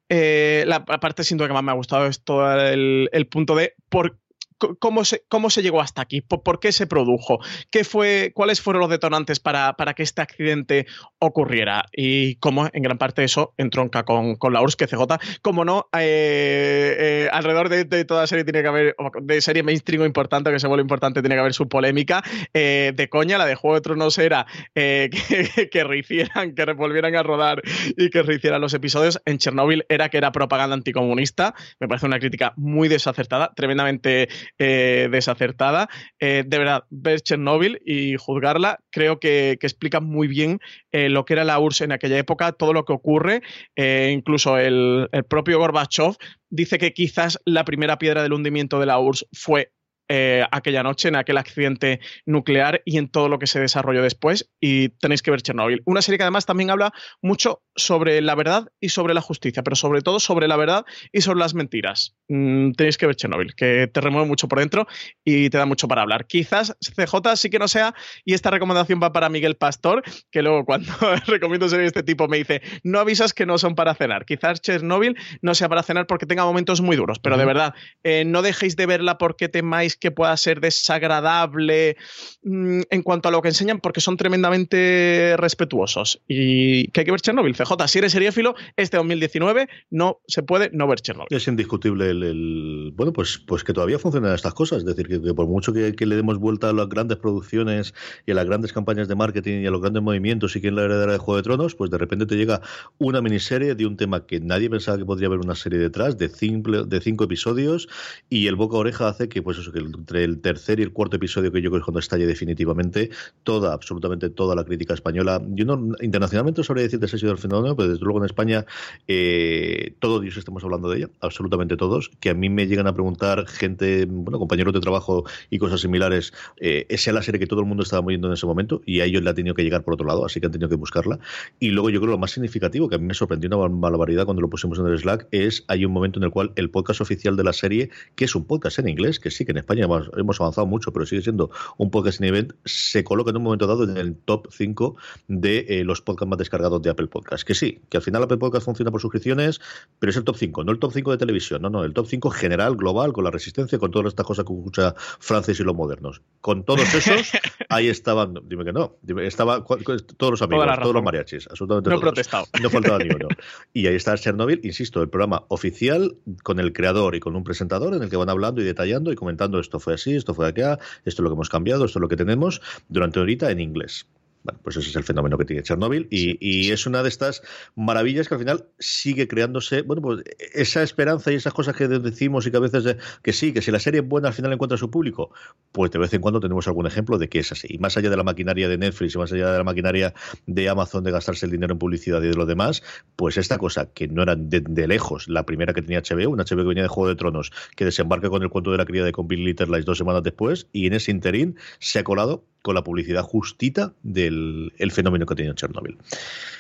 Speaker 2: Eh, la, parte sin duda que más me ha gustado es todo el, el punto de por cómo se, cómo se llegó hasta aquí, por, qué se produjo, qué fue, cuáles fueron los detonantes para, para, que este accidente ocurriera y cómo en gran parte eso entronca con, con la URSS, que CJ, como no, eh, eh, alrededor de, toda serie tiene que haber, de serie mainstream importante, que se vuelve importante, tiene que haber su polémica. Eh, de coña, la de Juego de Tronos era que, que rehicieran, que volvieran a rodar y que rehicieran los episodios. En Chernobyl era que era propaganda anticomunista. Me parece una crítica muy desacertada, tremendamente eh, desacertada. Eh, de verdad, ver Chernobyl y juzgarla, creo que, explica muy bien eh, lo que era la URSS en aquella época, todo lo que ocurre. incluso el, el propio Gorbachev dice que quizás la primera piedra del hundimiento de la URSS fue eh, aquella noche, en aquel accidente nuclear y en todo lo que se desarrolló después. Y tenéis que ver Chernobyl. Una serie que además también habla mucho sobre la verdad y sobre la justicia, pero sobre todo sobre la verdad y sobre las mentiras. Mm, tenéis que ver Chernobyl, que te remueve mucho por dentro y te da mucho para hablar. Quizás CJ sí que no sea, y esta recomendación va para Miguel Pastor, que luego cuando recomiendo series de este tipo me dice, no avisas que no son para cenar. Quizás Chernobyl no sea para cenar porque tenga momentos muy duros, pero de verdad, eh, no dejéis de verla porque temáis que pueda ser desagradable mm, en cuanto a lo que enseñan, porque son tremendamente respetuosos. Y que hay que ver Chernobyl. CJ, si eres seriéfilo, este 2019 no se puede no ver Chernobyl.
Speaker 1: Es indiscutible el, bueno, pues, pues que todavía funcionan estas cosas. Es decir, que, por mucho que, le demos vuelta a las grandes producciones y a las grandes campañas de marketing y a los grandes movimientos y quién la heredera de Juego de Tronos, pues de repente te llega una miniserie de un tema que nadie pensaba que podría haber una serie detrás, de cinco, de cinco episodios, y el boca oreja hace que, pues eso, que entre el tercer y el cuarto episodio, que yo creo que es cuando estalle definitivamente, toda, absolutamente toda la crítica española. Yo no, internacionalmente sabría decirte si ha sido el fenómeno, pero desde luego en España eh, todos Dios estamos hablando de ella, absolutamente todos, que a mí me llegan a preguntar gente, bueno, compañeros de trabajo y cosas similares, eh, esa es la serie que todo el mundo estaba moviendo en ese momento y a ellos le ha tenido que llegar por otro lado, así que han tenido que buscarla. Y luego yo creo lo más significativo, que a mí me sorprendió una barbaridad cuando lo pusimos en el Slack, es hay un momento en el cual el podcast oficial de la serie, que es un podcast en inglés, que sí que en España hemos, avanzado mucho, pero sigue siendo un podcast en event, se coloca en un momento dado en el top 5 de eh, los podcasts más descargados de Apple Podcast. Que sí, que al final Apple Podcast funciona por suscripciones, pero es el top 5, no el top 5 de televisión, no, no, el top 5 general, global, con la resistencia, con todas estas cosas que escucha Francis y los modernos. Con todos esos, ahí estaban, dime que no, estaba todos los amigos, todos los mariachis, absolutamente
Speaker 2: no protestado.
Speaker 1: No faltaba ni uno. Y ahí está Chernobyl, insisto, el programa oficial con el creador y con un presentador en el que van hablando y detallando y comentando esto fue así, esto fue acá, esto es lo que hemos cambiado, esto es lo que tenemos, durante ahorita en inglés. Bueno, pues ese es el fenómeno que tiene Chernobyl y, es una de estas maravillas que al final sigue creándose, bueno, pues esa esperanza y esas cosas que decimos y que a veces que sí, que si la serie es buena al final encuentra su público, pues de vez en cuando tenemos algún ejemplo de que es así. Y más allá de la maquinaria de Netflix y más allá de la maquinaria de Amazon de gastarse el dinero en publicidad y de lo demás, pues esta cosa que no era de, lejos la primera que tenía HBO, una HBO que venía de Juego de Tronos, que desembarca con el cuento de la cría de con Bill Litterlice dos semanas después y en ese interín se ha colado con la publicidad justita del el fenómeno que ha tenido Chernobyl.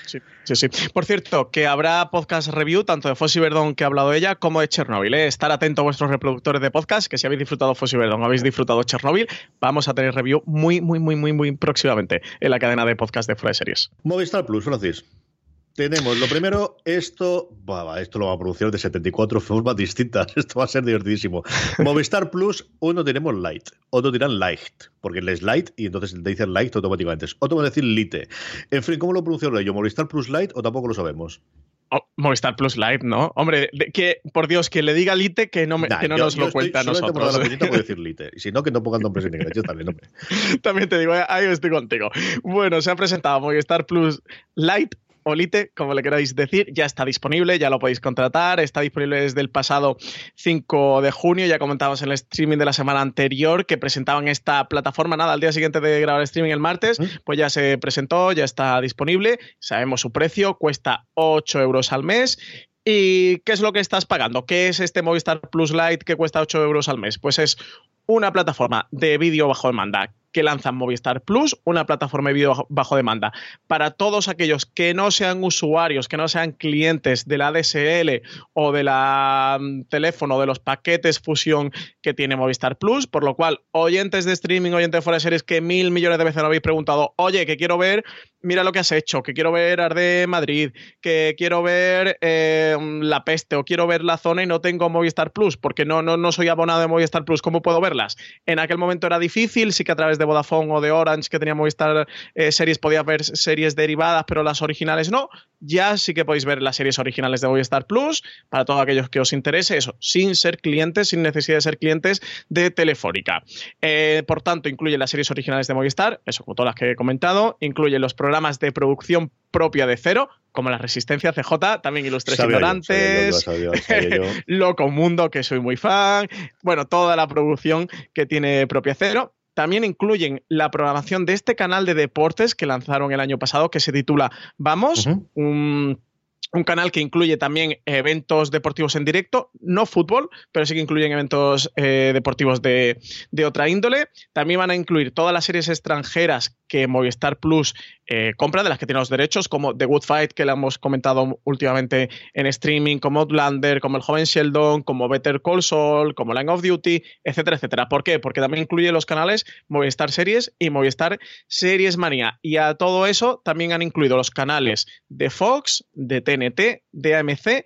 Speaker 2: Sí, sí, sí. Por cierto, que habrá podcast review tanto de Fossi Verdón que ha hablado ella como de Chernobyl. ¿eh? Estar atento a vuestros reproductores de podcast, que si habéis disfrutado Fossi Verdón, habéis disfrutado Chernobyl, vamos a tener review muy, muy, muy, muy, muy próximamente en la cadena de podcast de Fuera de Series.
Speaker 1: Movistar Plus, Francis. Tenemos lo primero, esto, esto lo va a producir de 74 formas distintas. Esto va a ser divertidísimo. Movistar Plus, uno tenemos Light, otro dirán Light, porque es Light y entonces te dicen Light automáticamente. Otro va a decir Lite. En fin, ¿cómo lo pronuncio yo? ¿Movistar Plus Light o tampoco lo sabemos?
Speaker 2: Oh, Movistar Plus Light, ¿no? Hombre, que por Dios, que le diga Lite que no, que no nos lo cuenta a nosotros.
Speaker 1: La puedo decir Lite. Y si no, que no pongan nombres en inglés. Yo también,
Speaker 2: también te digo, ahí estoy contigo. Bueno, se ha presentado Movistar Plus Light Olite, como le queráis decir, ya está disponible, ya lo podéis contratar, está disponible desde el pasado 5 de junio, ya comentábamos en el streaming de la semana anterior que presentaban esta plataforma, nada, al día siguiente de grabar el streaming el martes, pues ya se presentó, ya está disponible, sabemos su precio, cuesta 8 euros al mes ¿Y qué es lo que estás pagando? ¿Qué es este Movistar Plus Lite que cuesta 8 euros al mes? Pues es una plataforma de vídeo bajo demanda que lanzan Movistar Plus, una plataforma de vídeo bajo demanda. Para todos aquellos que no sean usuarios, que no sean clientes de la DSL o de la mm, teléfono, de los paquetes fusión que tiene Movistar Plus, por lo cual, oyentes de streaming, oyentes de fuera de series que mil millones de veces lo habéis preguntado, oye, que quiero ver, mira lo que has hecho, que quiero ver Arde Madrid, que quiero ver eh, La Peste o quiero ver La Zona y no tengo Movistar Plus, porque no, no, no soy abonado de Movistar Plus, ¿cómo puedo verlas? En aquel momento era difícil, sí que a través de Vodafone o de Orange que tenía Movistar eh, series podías ver series derivadas, pero las originales no. Ya sí que podéis ver las series originales de Movistar Plus para todos aquellos que os interese, eso, sin ser clientes, sin necesidad de ser clientes de Telefónica. Eh, por tanto, incluye las series originales de Movistar, eso como todas las que he comentado, incluye los programas de producción propia de cero, como la Resistencia CJ, también Ilustres Ignorantes, Loco Mundo, que soy muy fan, bueno, toda la producción que tiene propia cero. También incluyen la programación de este canal de deportes que lanzaron el año pasado, que se titula Vamos, un un canal que incluye también eventos deportivos en directo, no fútbol, pero sí que incluyen eventos eh, deportivos de, de, otra índole. También van a incluir todas las series extranjeras que Movistar Plus eh, compra, de las que tiene los derechos, como The Good Fight, que le hemos comentado últimamente en streaming, como Outlander, como El Joven Sheldon, como Better Call Saul, como Line of Duty, etcétera, etcétera. ¿Por qué? Porque también incluye los canales Movistar Series y Movistar Series Manía. Y a todo eso también han incluido los canales de Fox, de TNT, de AMC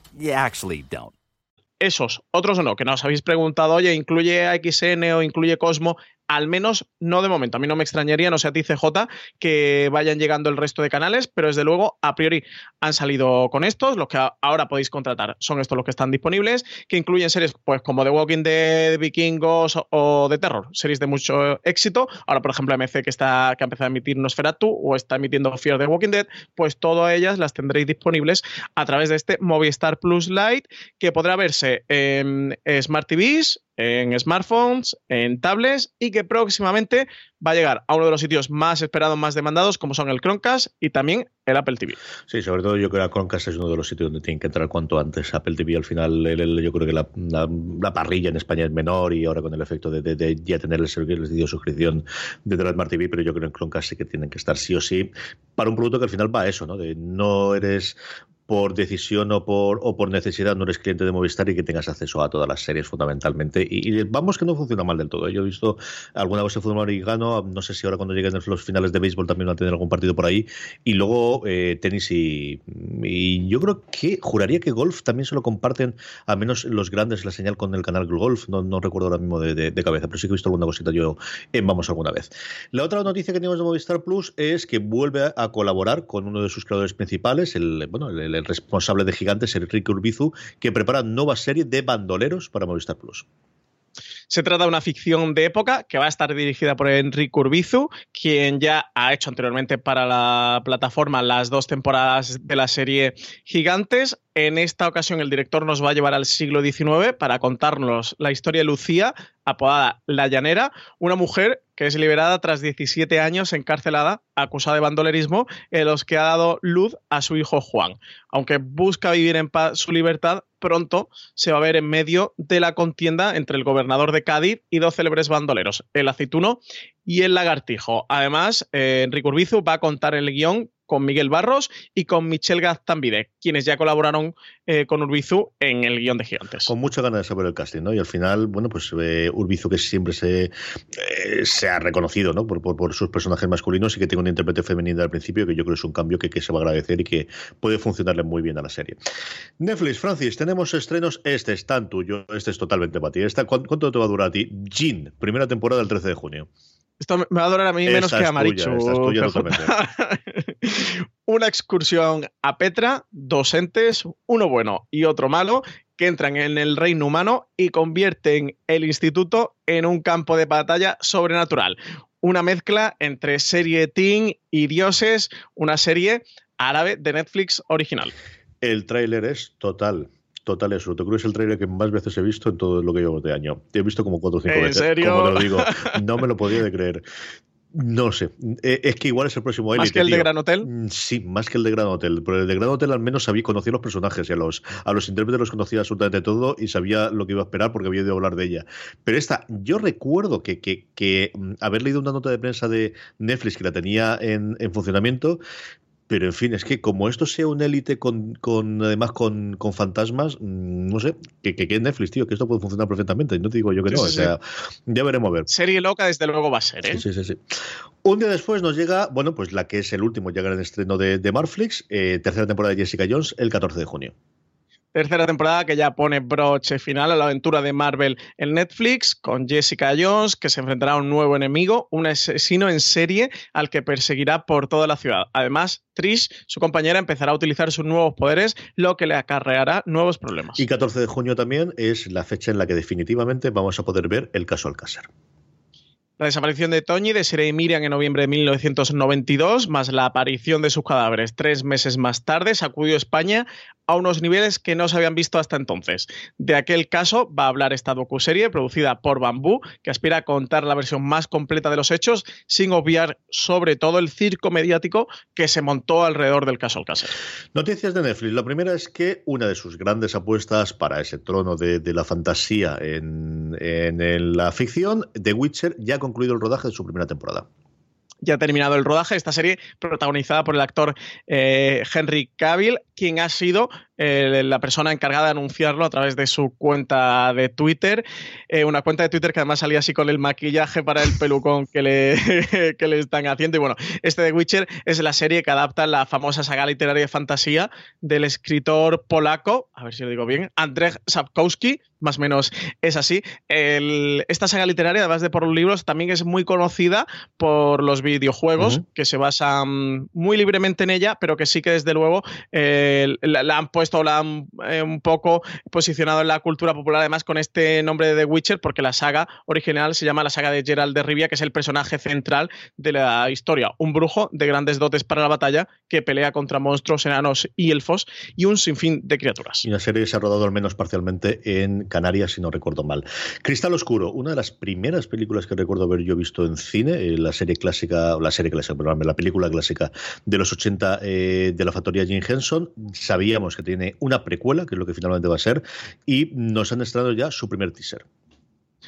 Speaker 4: You actually don't.
Speaker 2: Esos, otros no, que nos habéis preguntado, oye, ¿incluye AXN o incluye Cosmo? Al menos no de momento. A mí no me extrañaría, no sé a que vayan llegando el resto de canales, pero desde luego a priori han salido con estos. Los que ahora podéis contratar son estos los que están disponibles, que incluyen series pues como The Walking Dead, Vikingos o de terror, series de mucho éxito. Ahora, por ejemplo, MC que está que ha empezado a emitir Nosferatu o está emitiendo Fear the Walking Dead, pues todas ellas las tendréis disponibles a través de este Movistar Plus Lite que podrá verse en Smart TVs, en smartphones, en tablets y que próximamente va a llegar a uno de los sitios más esperados, más demandados, como son el Chromecast y también el Apple TV.
Speaker 1: Sí, sobre todo yo creo que Chromecast es uno de los sitios donde tienen que entrar cuanto antes. Apple TV al final, yo creo que la, parrilla en España es menor y ahora con el efecto de, ya tener el servicio de suscripción de la Smart TV, pero yo creo que en Chromecast sí que tienen que estar sí o sí para un producto que al final va a eso, ¿no? De no eres por decisión o por, o por necesidad no eres cliente de Movistar y que tengas acceso a todas las series fundamentalmente. Y, vamos que no funciona mal del todo. ¿eh? Yo he visto alguna vez el fútbol americano, no sé si ahora cuando lleguen los finales de béisbol también van a tener algún partido por ahí. Y luego eh, tenis y, y, yo creo que juraría que golf también se lo comparten, al menos los grandes, la señal con el canal Golf. No, recuerdo ahora mismo de, cabeza, pero sí que he visto alguna cosita yo en Vamos alguna vez. La otra noticia que tenemos de Movistar Plus es que vuelve a, colaborar con uno de sus creadores principales, el, bueno, el responsable de Gigantes, Enrique Urbizu, que prepara nueva serie de bandoleros para Movistar Plus.
Speaker 2: Se trata de una ficción de época que va a estar dirigida por Enrique Urbizu, quien ya ha hecho anteriormente para la plataforma las dos temporadas de la serie Gigantes. En esta ocasión el director nos va a llevar al siglo XIX para contarnos la historia de Lucía, apodada La Llanera, una mujer que es liberada tras 17 años encarcelada, acusada de bandolerismo, en los que ha dado luz a su hijo Juan. Aunque busca vivir en paz su libertad, pronto se va a ver en medio de la contienda entre el gobernador de Cádiz y dos célebres bandoleros, el aceituno y el lagartijo. Además, eh, Enrique Urbizu va a contar el guion con Miguel Barros y con Michelle Gaztambide, quienes ya colaboraron eh, con Urbizu en el guion de Gigantes.
Speaker 1: Con mucha ganas de saber el casting, ¿no? Y al final, bueno, pues eh, Urbizu que siempre se, eh, ha reconocido, ¿no? Por, sus personajes masculinos y que tiene una intérprete femenina al principio, que yo creo que es un cambio que, que, se va a agradecer y que puede funcionarle muy bien a la serie. Netflix, Francis, tenemos estrenos. Este es tan tuyo, este es totalmente para ti. ¿Cuánto te va a durar a ti? Jean, primera temporada del 13 de junio.
Speaker 2: Esto me va a durar a mí menos que a Marichu. Una excursión a Petra, dos entes, uno bueno y otro malo, que entran en el reino humano y convierten el instituto en un campo de batalla sobrenatural. Una mezcla entre serie teen y dioses, una serie árabe de Netflix original.
Speaker 1: El tráiler es total total eso. Creo que es el trailer que más veces he visto en todo lo que llevo de año. He visto como cuatro o cinco
Speaker 2: ¿En
Speaker 1: veces.
Speaker 2: Serio?
Speaker 1: Como lo digo. No me lo podía de creer. No sé, eh, es que igual es el próximo
Speaker 2: ¿Más
Speaker 1: Elite,
Speaker 2: que el
Speaker 1: tío.
Speaker 2: de Gran Hotel?
Speaker 1: Sí, más que el de Gran Hotel. Pero el de Gran Hotel al menos sabía, conocía los personajes y a los, a los intérpretes los conocía absolutamente todo y sabía lo que iba a esperar porque había oído hablar de ella. Pero esta, yo recuerdo que, que, que mm, haber leído una nota de prensa de Netflix que la tenía en, en funcionamiento, pero en fin, es que como esto sea un élite con, con además con, con fantasmas, mmm, no sé, que, que, que Netflix, tío, que esto puede funcionar perfectamente. No te digo yo que
Speaker 2: Sí,
Speaker 1: no,
Speaker 2: sí,
Speaker 1: o sea, ya veremos a ver.
Speaker 2: Serie loca, desde luego va a ser, ¿eh?
Speaker 1: Sí, sí, sí, sí. Un día después nos llega, bueno, pues la que es el último ya gran estreno de, de Marflix, eh, tercera temporada de Jessica Jones, el 14 de junio.
Speaker 2: Tercera temporada que ya pone broche final a la aventura de Marvel en Netflix con Jessica Jones, que se enfrentará a un nuevo enemigo, un asesino en serie al que perseguirá por toda la ciudad. Además, Trish, su compañera, empezará a utilizar sus nuevos poderes, lo que le acarreará nuevos problemas.
Speaker 1: Y 14 de junio también es la fecha en la que definitivamente vamos a poder ver el caso Alcázar.
Speaker 2: La desaparición de Toñi de Sherry Miriam en noviembre de 1992, más la aparición de sus cadáveres tres meses más tarde, sacudió España a unos niveles que no se habían visto hasta entonces. De aquel caso va a hablar esta docuserie producida por Bambú, que aspira a contar la versión más completa de los hechos, sin obviar sobre todo el circo mediático que se montó alrededor del caso Alcácer.
Speaker 1: Noticias de Netflix. La primera es que una de sus grandes apuestas para ese trono de, la fantasía en, en, la ficción, The Witcher, ya ha concluido el rodaje de su primera temporada
Speaker 2: ya ha terminado el rodaje. Esta serie protagonizada por el actor eh, Henry Cavill, quien ha sido eh, la persona encargada de anunciarlo a través de su cuenta de Twitter. Eh, una cuenta de Twitter que además salía así con el maquillaje para el pelucón que le, que le están haciendo. Y bueno, este The Witcher es la serie que adapta la famosa saga literaria de fantasía del escritor polaco, a ver si lo digo bien, Andrzej Sapkowski, más o menos es así. El, esta saga literaria, además de por los libros, también es muy conocida por los videojuegos, uh -huh. que se basan muy libremente en ella, pero que sí que desde luego eh, la, la, han puesto, la han eh, un poco posicionado en la cultura popular, además con este nombre de The Witcher, porque la saga original se llama la saga de Geralt de Rivia, que es el personaje central de la historia. Un brujo de grandes dotes para la batalla que pelea contra monstruos, enanos y elfos y un sinfín de criaturas.
Speaker 1: Y una serie se ha rodado al menos parcialmente en Canarias, si no recuerdo mal. Cristal Oscuro, una de las primeras películas que recuerdo haber yo visto en cine, eh, la serie clásica la serie clásica, perdón, la película clásica de los 80 eh, de la factoría Jim Henson. Sabíamos que tiene una precuela, que es lo que finalmente va a ser, y nos han estrenado ya su primer teaser.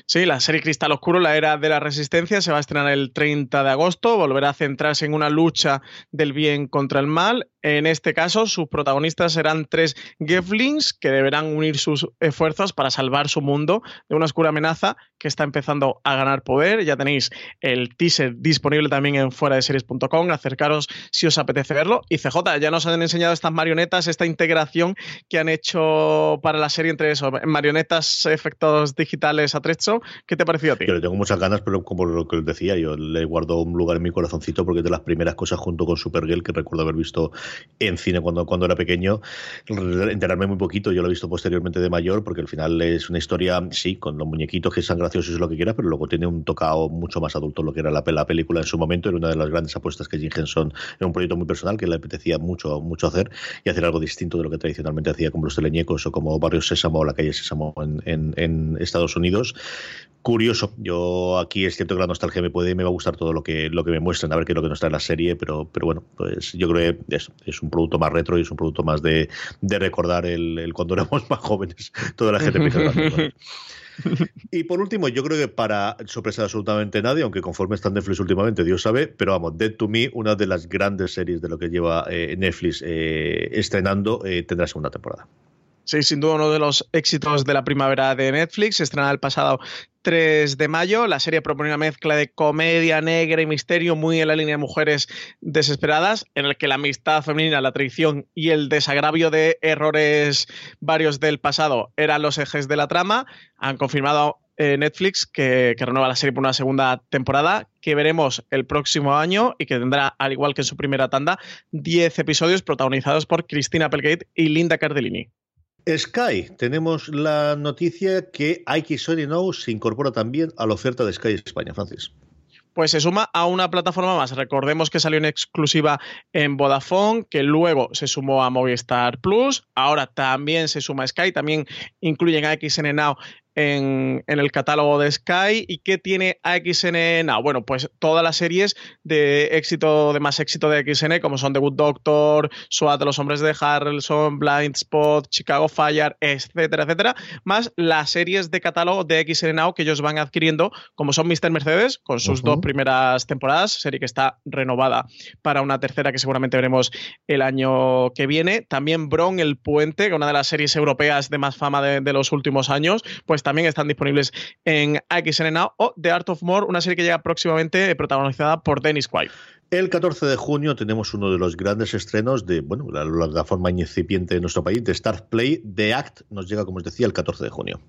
Speaker 2: Sí, la serie Cristal Oscuro, la era de la resistencia, se va a estrenar el 30 de agosto, volverá a centrarse en una lucha del bien contra el mal. En este caso, sus protagonistas serán tres Geflings que deberán unir sus esfuerzos para salvar su mundo de una oscura amenaza que está empezando a ganar poder. Ya tenéis el teaser disponible también en fuera de series.com. Acercaros si os apetece verlo. Y CJ, ya nos han enseñado estas marionetas, esta integración que han hecho para la serie entre eso, marionetas, efectos digitales atrecho. ¿Qué te pareció a ti?
Speaker 1: Tengo muchas ganas, pero como lo que os decía, yo le guardo un lugar en mi corazoncito porque es de las primeras cosas junto con Supergirl que recuerdo haber visto en cine cuando, cuando era pequeño. Enterarme muy poquito, yo lo he visto posteriormente de mayor porque al final es una historia, sí, con los muñequitos que sean graciosos y lo que quiera, pero luego tiene un tocado mucho más adulto lo que era la, la película en su momento. Era una de las grandes apuestas que Jim Henson era un proyecto muy personal que le apetecía mucho, mucho hacer y hacer algo distinto de lo que tradicionalmente hacía como los teleñecos o como Barrio Sésamo o la calle Sésamo en Estados Unidos curioso. Yo aquí es cierto que la nostalgia me puede y me va a gustar todo lo que, lo que me muestran, a ver qué es lo que nos trae la serie, pero, pero bueno, pues yo creo que es, es un producto más retro y es un producto más de, de recordar el, el, cuando éramos más jóvenes, toda la gente y por último, yo creo que para sorpresa de absolutamente nadie, aunque conforme está Netflix últimamente, Dios sabe, pero vamos, Dead to Me, una de las grandes series de lo que lleva eh, Netflix eh, estrenando, eh, tendrá segunda temporada.
Speaker 2: Sí, sin duda uno de los éxitos de la primavera de Netflix. Estrenada el pasado 3 de mayo. La serie propone una mezcla de comedia negra y misterio muy en la línea de mujeres desesperadas, en el que la amistad femenina, la traición y el desagravio de errores varios del pasado eran los ejes de la trama. Han confirmado eh, Netflix que, renueva la serie por una segunda temporada que veremos el próximo año y que tendrá, al igual que en su primera tanda, 10 episodios protagonizados por Cristina Applegate y Linda Cardellini.
Speaker 1: Sky, tenemos la noticia que Sony Now se incorpora también a la oferta de Sky España, Francis.
Speaker 2: Pues se suma a una plataforma más. Recordemos que salió en exclusiva en Vodafone, que luego se sumó a Movistar Plus, ahora también se suma a Sky, también incluyen a XN Now en, el catálogo de Sky. ¿Y qué tiene AXN Now? Bueno, pues todas las series de éxito, de más éxito de XN, como son The Good Doctor, SWAT los hombres de Harrelson, Blind Spot, Chicago Fire, etcétera, etcétera, más las series de catálogo de XN Now que ellos van adquiriendo, como son Mr. Mercedes, con sus dos primeras temporadas, serie que está renovada para una tercera que seguramente veremos el año que viene. También Bron, El Puente, que una de las series europeas de más fama de, de los últimos años, pues también están disponibles en XN Now o The Art of More, una serie que llega próximamente eh, protagonizada por Dennis Quaid.
Speaker 1: El 14 de junio tenemos uno de los grandes estrenos de bueno, la plataforma incipiente de nuestro país, de Start Play. The Act nos llega, como os decía, el 14 de junio.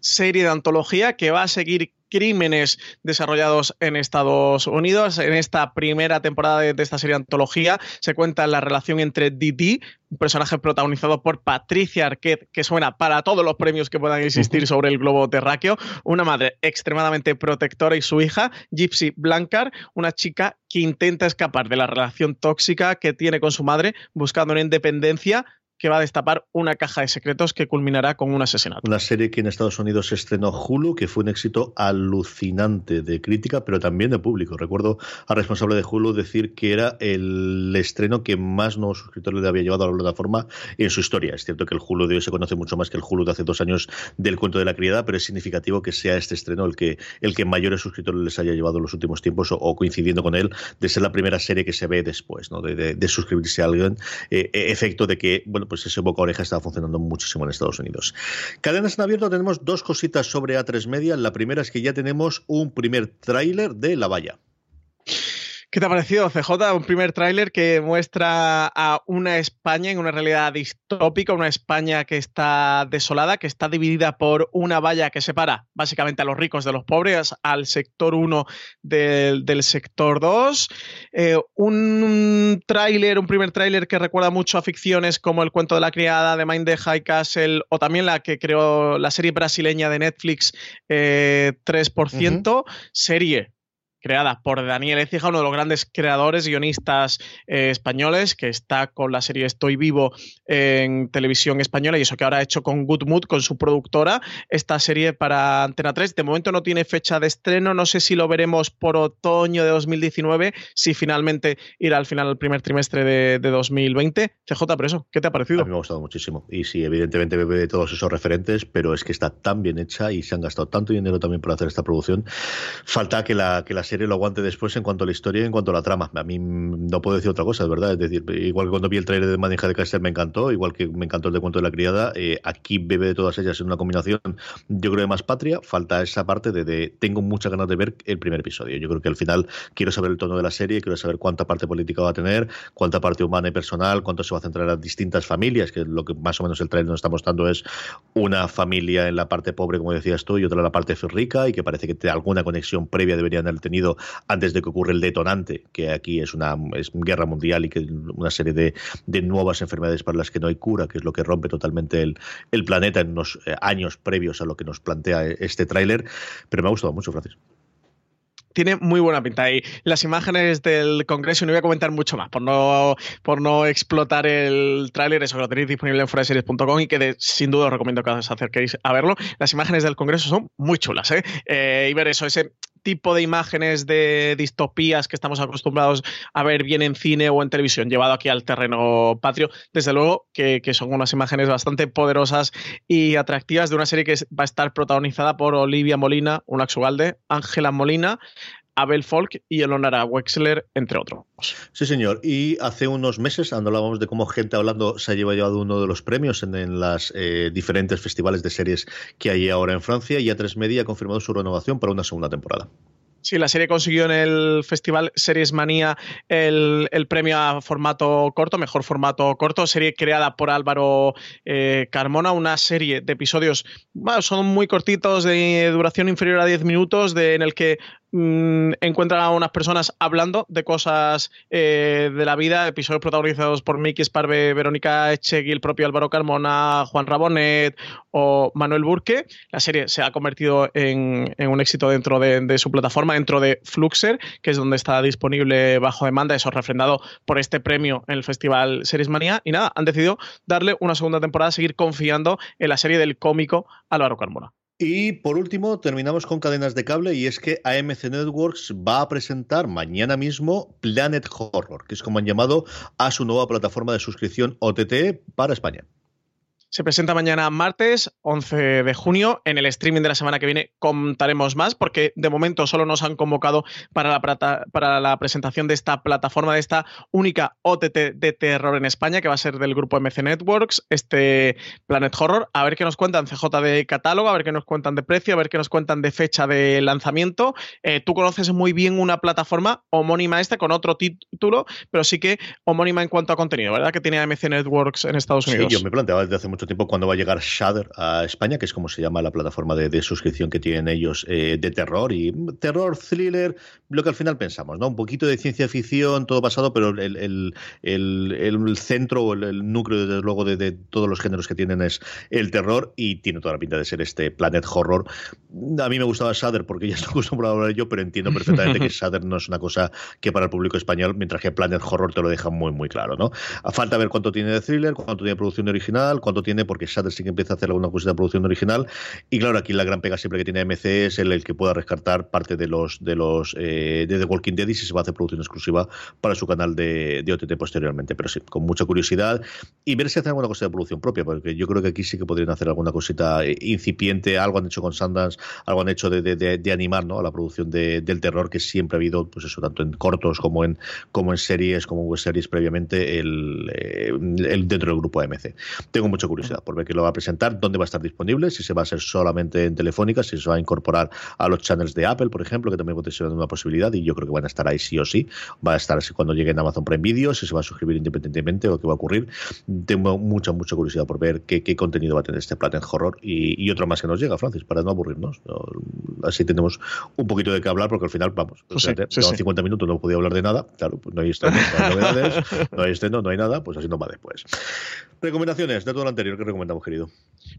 Speaker 2: Serie de antología que va a seguir crímenes desarrollados en Estados Unidos. En esta primera temporada de, esta serie de antología se cuenta la relación entre Didi, un personaje protagonizado por Patricia Arquette, que suena para todos los premios que puedan existir sobre el globo terráqueo, una madre extremadamente protectora y su hija, Gypsy Blancard, una chica que intenta escapar de la relación tóxica que tiene con su madre, buscando una independencia que va a destapar una caja de secretos que culminará con un asesinato.
Speaker 1: Una serie que en Estados Unidos estrenó Hulu, que fue un éxito alucinante de crítica, pero también de público. Recuerdo al responsable de Hulu decir que era el estreno que más nuevos suscriptores le había llevado a la plataforma en su historia. Es cierto que el Hulu de hoy se conoce mucho más que el Hulu de hace dos años del cuento de la criada, pero es significativo que sea este estreno el que, el que mayores suscriptores les haya llevado en los últimos tiempos o, coincidiendo con él, de ser la primera serie que se ve después, ¿no? de, suscribirse a alguien. Eh, eh, efecto de que, bueno, pues ese boca oreja está funcionando muchísimo en Estados Unidos. Cadenas en abierto tenemos dos cositas sobre A3 Media. La primera es que ya tenemos un primer tráiler de La Valla.
Speaker 2: ¿Qué te ha parecido, CJ? Un primer tráiler que muestra a una España en una realidad distópica, una España que está desolada, que está dividida por una valla que separa básicamente a los ricos de los pobres, al sector 1 del, sector 2. Eh, un tráiler, un primer tráiler que recuerda mucho a ficciones como El cuento de la criada de Mind the High Castle o también la que creó la serie brasileña de Netflix 3%, eh, serie creada por Daniel Ecija, uno de los grandes creadores, guionistas eh, españoles, que está con la serie Estoy Vivo en televisión española y eso que ahora ha hecho con Good Mood, con su productora, esta serie para Antena 3. De momento no tiene fecha de estreno, no sé si lo veremos por otoño de 2019, si finalmente irá al final del primer trimestre de, 2020. CJ, pero eso, ¿qué te ha parecido?
Speaker 1: A mí me ha gustado muchísimo. Y sí, evidentemente bebe de todos esos referentes, pero es que está tan bien hecha y se han gastado tanto dinero también por hacer esta producción. Falta que la, que la serie lo aguante después en cuanto a la historia y en cuanto a la trama. A mí no puedo decir otra cosa, es verdad. Es decir, igual que cuando vi el trailer de Maneja de Caster me encantó, igual que me encantó el de Cuento de la Criada, eh, aquí bebe de todas ellas en una combinación, yo creo, de más patria. Falta esa parte de, tengo muchas ganas de ver el primer episodio. Yo creo que al final quiero saber el tono de la serie, quiero saber cuánta parte política va a tener, cuánta parte humana y personal, cuánto se va a centrar en las distintas familias, que lo que más o menos el trailer nos está mostrando es una familia en la parte pobre, como decías tú, y otra en la parte rica, y que parece que alguna conexión previa deberían haber tenido antes de que ocurra el detonante, que aquí es una guerra mundial y que una serie de, nuevas enfermedades para las que no hay cura, que es lo que rompe totalmente el, el planeta en unos eh, años previos a lo que nos plantea este tráiler. Pero me ha gustado mucho, Francis
Speaker 2: tiene muy buena pinta. Y las imágenes del Congreso, no voy a comentar mucho más por no, por no explotar el tráiler, eso que lo tenéis disponible en foraseries.com y que sin duda os recomiendo que os acerquéis a verlo. Las imágenes del Congreso son muy chulas, ¿eh? eh y ver eso, ese tipo de imágenes de distopías que estamos acostumbrados a ver bien en cine o en televisión, llevado aquí al terreno patrio. Desde luego que, son unas imágenes bastante poderosas y atractivas de una serie que va a estar protagonizada por Olivia Molina, un Ugalde, Ángela Molina, Abel Folk y Elonara Wexler, entre otros.
Speaker 1: Sí, señor. Y hace unos meses hablábamos de cómo gente hablando se ha llevado uno de los premios en, en las eh, diferentes festivales de series que hay ahora en Francia y A3 Media ha confirmado su renovación para una segunda temporada.
Speaker 2: Sí, la serie consiguió en el Festival Series Manía el, el, premio a formato corto, mejor formato corto, serie creada por Álvaro eh, Carmona, una serie de episodios, bueno, son muy cortitos, de duración inferior a 10 minutos, de, en el que mmm, encuentran a unas personas hablando de cosas eh, de la vida, episodios protagonizados por Miki Sparve, Verónica Echegui, el propio Álvaro Carmona, Juan Rabonet o Manuel Burque. La serie se ha convertido en, en un éxito dentro de, de, su plataforma, dentro de Fluxer, que es donde está disponible bajo demanda, eso refrendado por este premio en el Festival Series Manía. Y nada, han decidido darle una segunda temporada, seguir confiando en la serie del cómico Álvaro Carmona.
Speaker 1: Y por último, terminamos con cadenas de cable y es que AMC Networks va a presentar mañana mismo Planet Horror, que es como han llamado a su nueva plataforma de suscripción OTT para España.
Speaker 2: Se presenta mañana martes 11 de junio. En el streaming de la semana que viene contaremos más porque de momento solo nos han convocado para la, para la presentación de esta plataforma, de esta única OTT de terror en España que va a ser del grupo MC Networks, este Planet Horror. A ver qué nos cuentan CJ de catálogo, a ver qué nos cuentan de precio, a ver qué nos cuentan de fecha de lanzamiento. Eh, tú conoces muy bien una plataforma homónima esta con otro título, pero sí que homónima en cuanto a contenido, ¿verdad? Que tiene AMC Networks en Estados Unidos.
Speaker 1: Sí, yo me planteaba desde hace mucho tiempo cuando va a llegar Shudder a España, que es como se llama la plataforma de, de suscripción que tienen ellos eh, de terror y terror, thriller, lo que al final pensamos, ¿no? Un poquito de ciencia ficción, todo pasado, pero el, el, el, el centro o el, núcleo, desde luego, de, de, todos los géneros que tienen es el terror y tiene toda la pinta de ser este Planet Horror. A mí me gustaba Shudder porque ya estoy acostumbrado a hablar yo, pero entiendo perfectamente que Shudder no es una cosa que para el público español, mientras que Planet Horror te lo deja muy, muy claro, ¿no? Falta ver cuánto tiene de thriller, cuánto tiene producción original, cuánto tiene, porque Shudder sí que empieza a hacer alguna cosa de producción original. Y claro, aquí la gran pega siempre que tiene MC es el, el que pueda rescatar parte de los de los eh, de The Walking Dead y si se va a hacer producción exclusiva para su canal de, de, OTT posteriormente. Pero sí, con mucha curiosidad y ver si hacen alguna cosa de producción propia, porque yo creo que aquí sí que podrían hacer alguna cosita incipiente, algo han hecho con Sundance, algo han hecho de, de, de animar ¿no? a la producción del terror que siempre ha habido, pues eso, tanto en cortos como en como en series, como en web series previamente, el, el dentro del grupo AMC. Tengo mucha curiosidad por ver qué lo va a presentar, dónde va a estar disponible, si se va a ser solamente en Telefónica, si se va a incorporar a los channels de Apple, por ejemplo, que también puede ser una posibilidad y yo creo que van a estar ahí sí o sí. Va a estar así cuando llegue en Amazon Prime Video, si se va a suscribir independientemente o qué va a ocurrir. Tengo mucha, mucha curiosidad por ver qué, qué contenido va a tener este Planet Horror y, y, otro más que nos llega, Francis, para no aburrirnos. Así tenemos un poquito de qué hablar porque al final, vamos, pues sí, sí, sí. 50 minutos no podía hablar de nada, claro, pues no hay no hay novedades, no hay estreno, no hay nada, pues así no va después. Recomendaciones de todo lo anterior, ¿qué recomendamos, querido?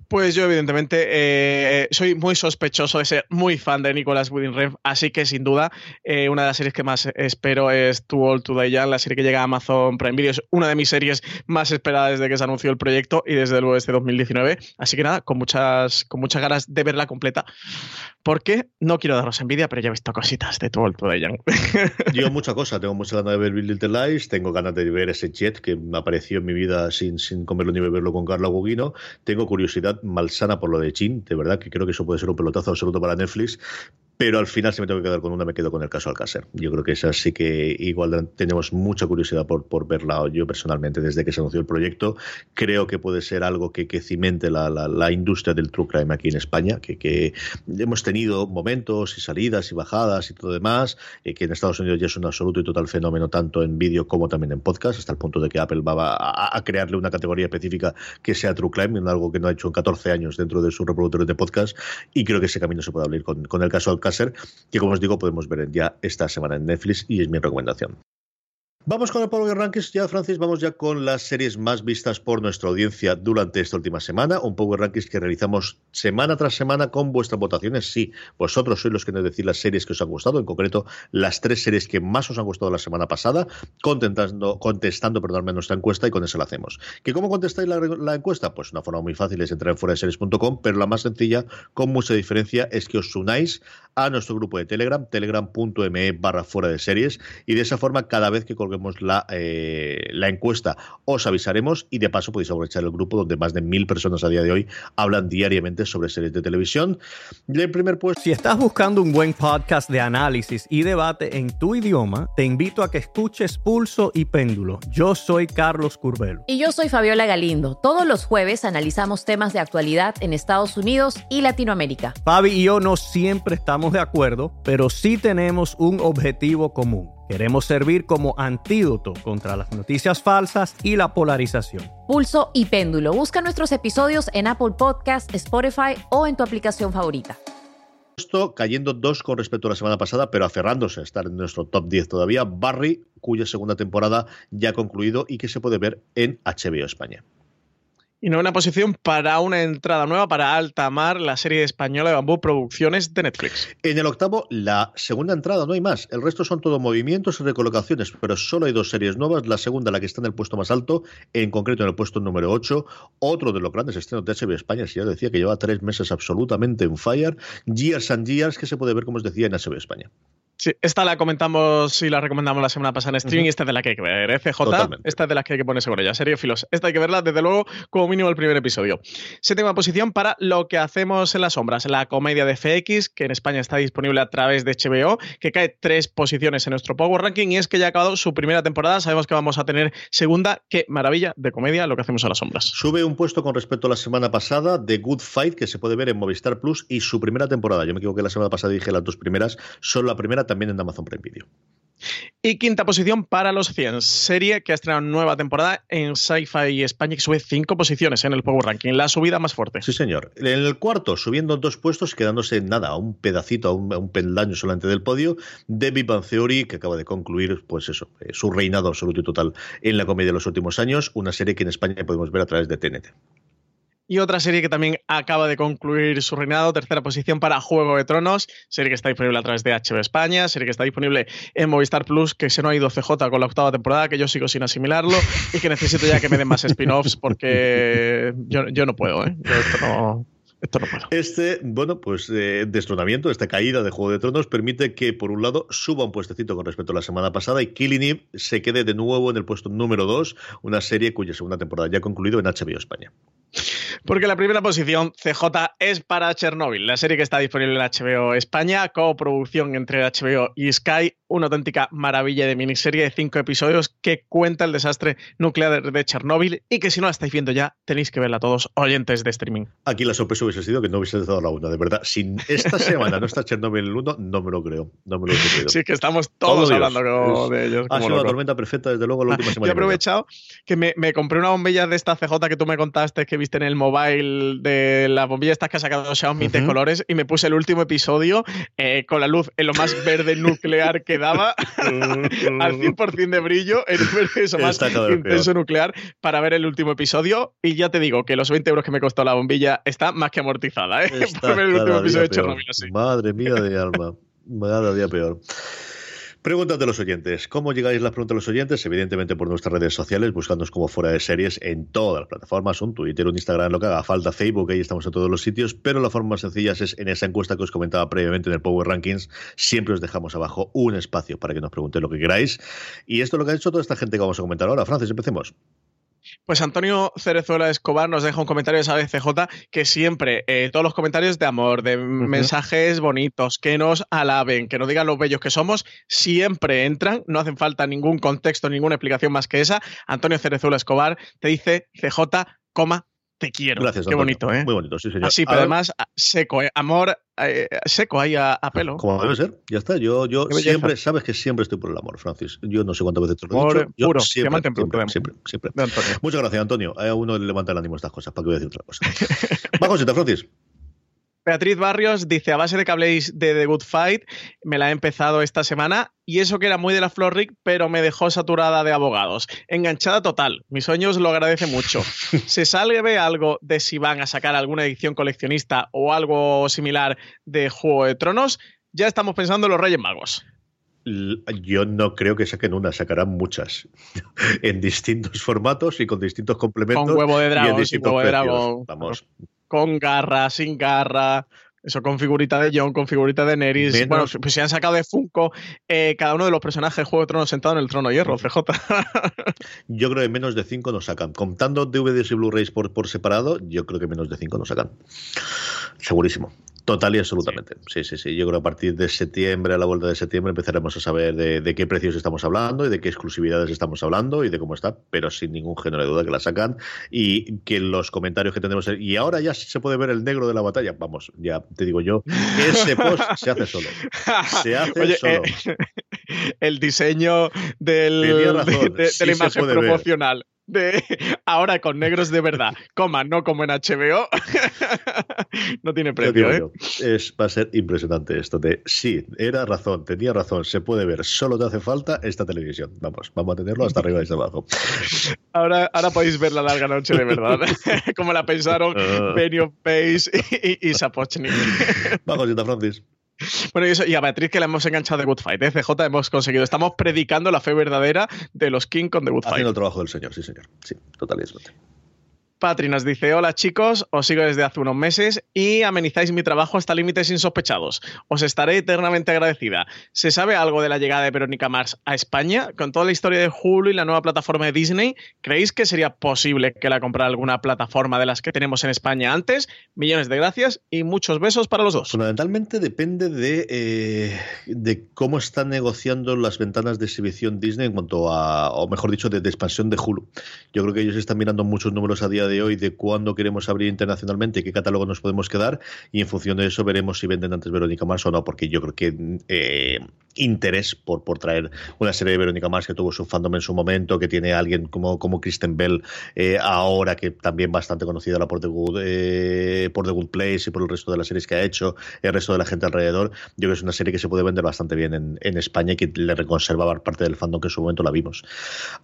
Speaker 2: Pues yo, evidentemente, eh, soy muy sospechoso de ser muy fan de Nicolas Winding Refn, así que sin duda, eh, una de las series que más espero es Too Old to Die Young, la serie que llega a Amazon Prime Video. Es una de mis series más esperadas desde que se anunció el proyecto y desde luego desde 2019. Así que nada, con muchas, con muchas ganas de verla completa. Porque no quiero daros envidia, pero ya he visto cositas de Too Old to Die Young.
Speaker 1: Yo, mucha cosa. Tengo mucha ganas de ver Bill Little Lies, tengo ganas de ver ese Jet que me apareció en mi vida sin, sin comerlo ni beberlo con Carla Gugino. Tengo curiosidad malsana por lo de Chin, de verdad que creo que eso puede ser un pelotazo absoluto para Netflix, pero al final si me tengo que quedar con una me quedo con el caso Alcácer. Yo creo que esa sí que igual tenemos mucha curiosidad por, por verla yo personalmente desde que se anunció el proyecto. Creo que puede ser algo que, que cimente la, la, la, industria del true crime aquí en España, que, que, hemos tenido momentos y salidas y bajadas y todo demás, eh, que en Estados Unidos ya es un absoluto y total fenómeno tanto en vídeo como también en podcast, hasta el punto de que Apple va a, a crearle una categoría específica que sea true crime, algo que no ha hecho en 14 años dentro de sus reproductores de podcast y creo que ese camino se puede abrir con, con el caso Alcácer que como os digo podemos ver ya esta semana en Netflix y es mi recomendación. Vamos con el Power Rankings ya, Francis. Vamos ya con las series más vistas por nuestra audiencia durante esta última semana. Un Power Rankings que realizamos semana tras semana con vuestras votaciones. Sí, vosotros sois los que nos decís las series que os han gustado, en concreto las tres series que más os han gustado la semana pasada, contestando, contestando perdón, nuestra encuesta y con eso la hacemos. ¿Que ¿Cómo contestáis la, encuesta? Pues una forma muy fácil es entrar en fuera de series.com, pero la más sencilla, con mucha diferencia, es que os unáis a nuestro grupo de Telegram, telegram.me barra fuera de series, y de esa forma cada vez que colguemos la, eh, la encuesta os avisaremos y de paso podéis aprovechar el grupo donde más de mil personas a día de hoy hablan diariamente sobre series de televisión. Y en primer puesto...
Speaker 5: Si estás buscando un buen podcast de análisis y debate en tu idioma, te invito a que escuches Pulso y Péndulo. Yo soy Carlos Curbelo.
Speaker 6: Y yo soy Fabiola Galindo. Todos los jueves analizamos temas de actualidad en Estados Unidos y Latinoamérica.
Speaker 5: Fabi y yo no siempre estamos de acuerdo, pero sí tenemos un objetivo común. Queremos servir como antídoto contra las noticias falsas y la polarización.
Speaker 6: Pulso y péndulo. Busca nuestros episodios en Apple Podcast, Spotify o en tu aplicación favorita.
Speaker 1: Cayendo dos con respecto a la semana pasada, pero aferrándose a estar en nuestro top 10 todavía, Barry, cuya segunda temporada ya ha concluido y que se puede ver en HBO España.
Speaker 2: Y no una posición para una entrada nueva para Alta Mar, la serie española de Bambú Producciones de Netflix.
Speaker 1: En el octavo, la segunda entrada, no hay más. El resto son todo movimientos y recolocaciones, pero solo hay dos series nuevas. La segunda, la que está en el puesto más alto, en concreto en el puesto número 8. Otro de los grandes estrenos de HBO España, si ya decía que lleva tres meses absolutamente en fire. Years and Years, que se puede ver, como os decía, en HBO España.
Speaker 2: Sí, esta la comentamos y la recomendamos la semana pasada en streaming. Esta es de la que hay que ver, ¿eh, CJ? Esta es de las que hay que ponerse con ella. Serio, filos. Esta hay que verla, desde luego, como mínimo el primer episodio. Séptima posición para Lo que hacemos en las sombras, la comedia de FX, que en España está disponible a través de HBO, que cae tres posiciones en nuestro Power Ranking y es que ya ha acabado su primera temporada. Sabemos que vamos a tener segunda. Qué maravilla de comedia Lo que hacemos en las sombras.
Speaker 1: Sube un puesto con respecto a la semana pasada de Good Fight, que se puede ver en Movistar Plus y su primera temporada. Yo me equivoqué la semana pasada y dije las dos primeras. Solo la primera también en Amazon Prime
Speaker 2: y quinta posición para los 100, serie que ha estrenado nueva temporada en Sci-Fi España que sube cinco posiciones en el Power Ranking, la subida más fuerte.
Speaker 1: Sí, señor. En el cuarto, subiendo dos puestos, quedándose nada, a un pedacito, a un, peldaño solamente del podio, de Theory, que acaba de concluir, pues eso, eh, su reinado absoluto y total en la comedia de los últimos años, una serie que en España podemos ver a través de TNT.
Speaker 2: Y otra serie que también acaba de concluir su reinado, tercera posición para Juego de Tronos, serie que está disponible a través de HBO España, serie que está disponible en Movistar Plus, que se no ha ido CJ con la octava temporada, que yo sigo sin asimilarlo y que necesito ya que me den más spin-offs porque yo, no puedo, ¿eh? esto no, esto.
Speaker 1: Este, bueno, pues eh, destronamiento, esta caída de Juego de Tronos permite que, por un lado, suba un puestecito con respecto a la semana pasada y Killing Eve se quede de nuevo en el puesto número 2, una serie cuya segunda temporada ya ha concluido en HBO España.
Speaker 2: Porque la primera posición, CJ, es para Chernobyl, la serie que está disponible en HBO España, coproducción entre HBO y Sky, una auténtica maravilla de miniserie de cinco episodios que cuenta el desastre nuclear de Chernobyl y que si no la estáis viendo ya, tenéis que verla todos oyentes de streaming.
Speaker 1: Aquí la sorpresa hubiese sido que no hubiese dado la una, de verdad. Si esta semana no está Chernobyl el 1, no me lo creo. No me lo creo.
Speaker 2: Sí, que estamos todos hablando de ellos.
Speaker 1: Ha sido una tormenta perfecta, desde luego, la última semana.
Speaker 2: Yo he aprovechado que me, me, compré una bombilla de esta CJ que tú me contaste que viste en el mobile de las bombillas estas que ha sacado Xiaomi de colores y me puse el último episodio eh, con la luz en lo más verde nuclear que daba al 100% de brillo en eso más intenso nuclear para ver el último episodio. Y ya te digo que los 20 euros que me costó la bombilla está más que amortizada ¿eh?
Speaker 1: por ver el último episodio de Chernobyl Madre mía de alma, cada día peor. Preguntas de los oyentes. ¿Cómo llegáis las preguntas de los oyentes? Evidentemente por nuestras redes sociales, buscándonos como fuera de series en todas las plataformas, un Twitter, un Instagram, lo que haga falta, Facebook, ahí estamos en todos los sitios, pero la forma más sencilla es en esa encuesta que os comentaba previamente en el Power Rankings. Siempre os dejamos abajo un espacio para que nos preguntéis lo que queráis. Y esto es lo que ha hecho toda esta gente que vamos a comentar ahora. Francis, empecemos.
Speaker 2: Pues Antonio Cerezuela Escobar nos deja un comentario de esa BCJ que siempre, eh, todos los comentarios de amor, de mensajes bonitos, que nos alaben, que nos digan lo bellos que somos, siempre entran, no hacen falta ningún contexto, ninguna explicación más que esa. Antonio Cerezuela Escobar te dice CJ, coma, te quiero.
Speaker 1: Gracias.
Speaker 2: Qué bonito, ¿eh?
Speaker 1: Muy bonito, sí, señor.
Speaker 2: Así, pero además seco, ¿eh? Amor eh, seco ahí a, pelo.
Speaker 1: Como debe ser, ya está. Yo, yo siempre, sabes que siempre estoy por el amor, Francis. Yo no sé cuántas veces te lo he dicho. Yo
Speaker 2: puro,
Speaker 1: siempre, siempre, siempre, Muchas gracias, Antonio. A uno le levanta el ánimo estas cosas, para que voy a decir otra cosa. Va, Josita, Francis.
Speaker 2: Beatriz Barrios dice, a base de que habléis de The Good Fight, me la he empezado esta semana y eso que era muy de la Florrick, pero me dejó saturada de abogados. Enganchada total. Mis sueños lo agradece mucho. ¿Se sabe algo de si van a sacar alguna edición coleccionista o algo similar de Juego de Tronos? Ya estamos pensando en los Reyes Magos.
Speaker 1: Yo no creo que saquen una, sacarán muchas. en distintos formatos y con distintos complementos.
Speaker 2: Con huevo de dragón,
Speaker 1: y en distintos
Speaker 2: huevo de
Speaker 1: precios.
Speaker 2: dragón.
Speaker 1: Vamos.
Speaker 2: Con garra, sin garra. Eso con figurita de John, con figurita de Neris.
Speaker 1: Menos-
Speaker 2: Bueno, pues se han sacado de Funko eh, cada uno de los personajes de Juego de Tronos sentado en el trono de hierro, CJ.
Speaker 1: Yo creo que menos de 5 no sacan. Contando DVDs y Blu-rays por, por separado, yo creo que menos de 5 no sacan. Segurísimo. Total y absolutamente. Sí. sí, sí, Yo creo que a partir de septiembre, a la vuelta de septiembre, empezaremos a saber de, de qué precios estamos hablando y de qué exclusividades estamos hablando y de cómo está, pero sin ningún género de duda que la sacan y que los comentarios que tenemos. Y ahora ya se puede ver el negro de la batalla. Vamos, ya te digo yo, ese post se hace solo. Se hace
Speaker 2: Oye,
Speaker 1: solo.
Speaker 2: eh, el diseño del,
Speaker 1: razón,
Speaker 2: de, de- de
Speaker 1: sí
Speaker 2: la imagen
Speaker 1: ver.
Speaker 2: De ahora con negros de verdad, coma, no como en HBO. no tiene precio, ¿eh?
Speaker 1: es, va a ser impresionante esto de sí, era razón, tenía razón, se puede ver, solo te hace falta esta televisión. Vamos, vamos a tenerlo hasta arriba y hasta abajo.
Speaker 2: Ahora, ahora podéis ver la larga noche de verdad. como la pensaron
Speaker 1: Ah.
Speaker 2: Benioff Pace y, y Sapochnik.
Speaker 1: Vamos, Francis.
Speaker 2: Bueno, y, eso, y a Beatriz que la hemos enganchado de Good Fight. ¿eh? CJ hemos conseguido. Estamos predicando la fe verdadera de los King con The Good Fight.
Speaker 1: Haciendo el trabajo del señor, sí, señor. Sí, total y absoluto.
Speaker 2: Patri nos dice, hola chicos, os sigo desde hace unos meses y amenizáis mi trabajo hasta límites insospechados. Os estaré eternamente agradecida. ¿Se sabe algo de la llegada de Verónica Mars a España? Con toda la historia de Hulu y la nueva plataforma de Disney, ¿creéis que sería posible que la comprara alguna plataforma de las que tenemos en España antes? Millones de gracias y muchos besos para los dos.
Speaker 1: Fundamentalmente depende de, eh, de cómo están negociando las ventanas de exhibición Disney en cuanto a, o mejor dicho, de, de expansión de Hulu. Yo creo que ellos están mirando muchos números a día de hoy de cuándo queremos abrir internacionalmente qué catálogo nos podemos quedar y en función de eso veremos si venden antes Verónica Mars o no, porque yo creo que eh, interés por, por traer una serie de Verónica Mars que tuvo su fandom en su momento, que tiene alguien como, como Kristen Bell eh, ahora que también bastante conocida la por The, Good, eh, por The Good Place y por el resto de las series que ha hecho, el resto de la gente alrededor, yo creo que es una serie que se puede vender bastante bien en, en España y que le reconserva parte del fandom que en su momento la vimos.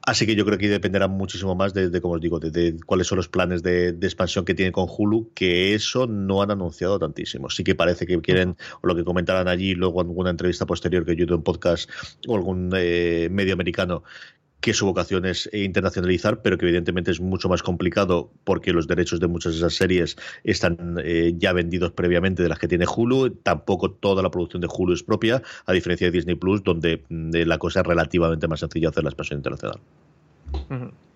Speaker 1: Así que yo creo que dependerá muchísimo más de, de como os digo, de, de cuáles son los planes de, expansión que tienen con Hulu, que eso no han anunciado tantísimo. Sí que parece que quieren, o lo que comentaran allí, luego en alguna entrevista posterior que yo tuve en podcast o algún eh, medio americano, que su vocación es eh, internacionalizar, pero que evidentemente es mucho más complicado porque los derechos de muchas de esas series están eh, ya vendidos previamente de las que tiene Hulu. Tampoco toda la producción de Hulu es propia, a diferencia de Disney Plus, donde mm, eh, la cosa es relativamente más sencilla hacer la expansión internacional.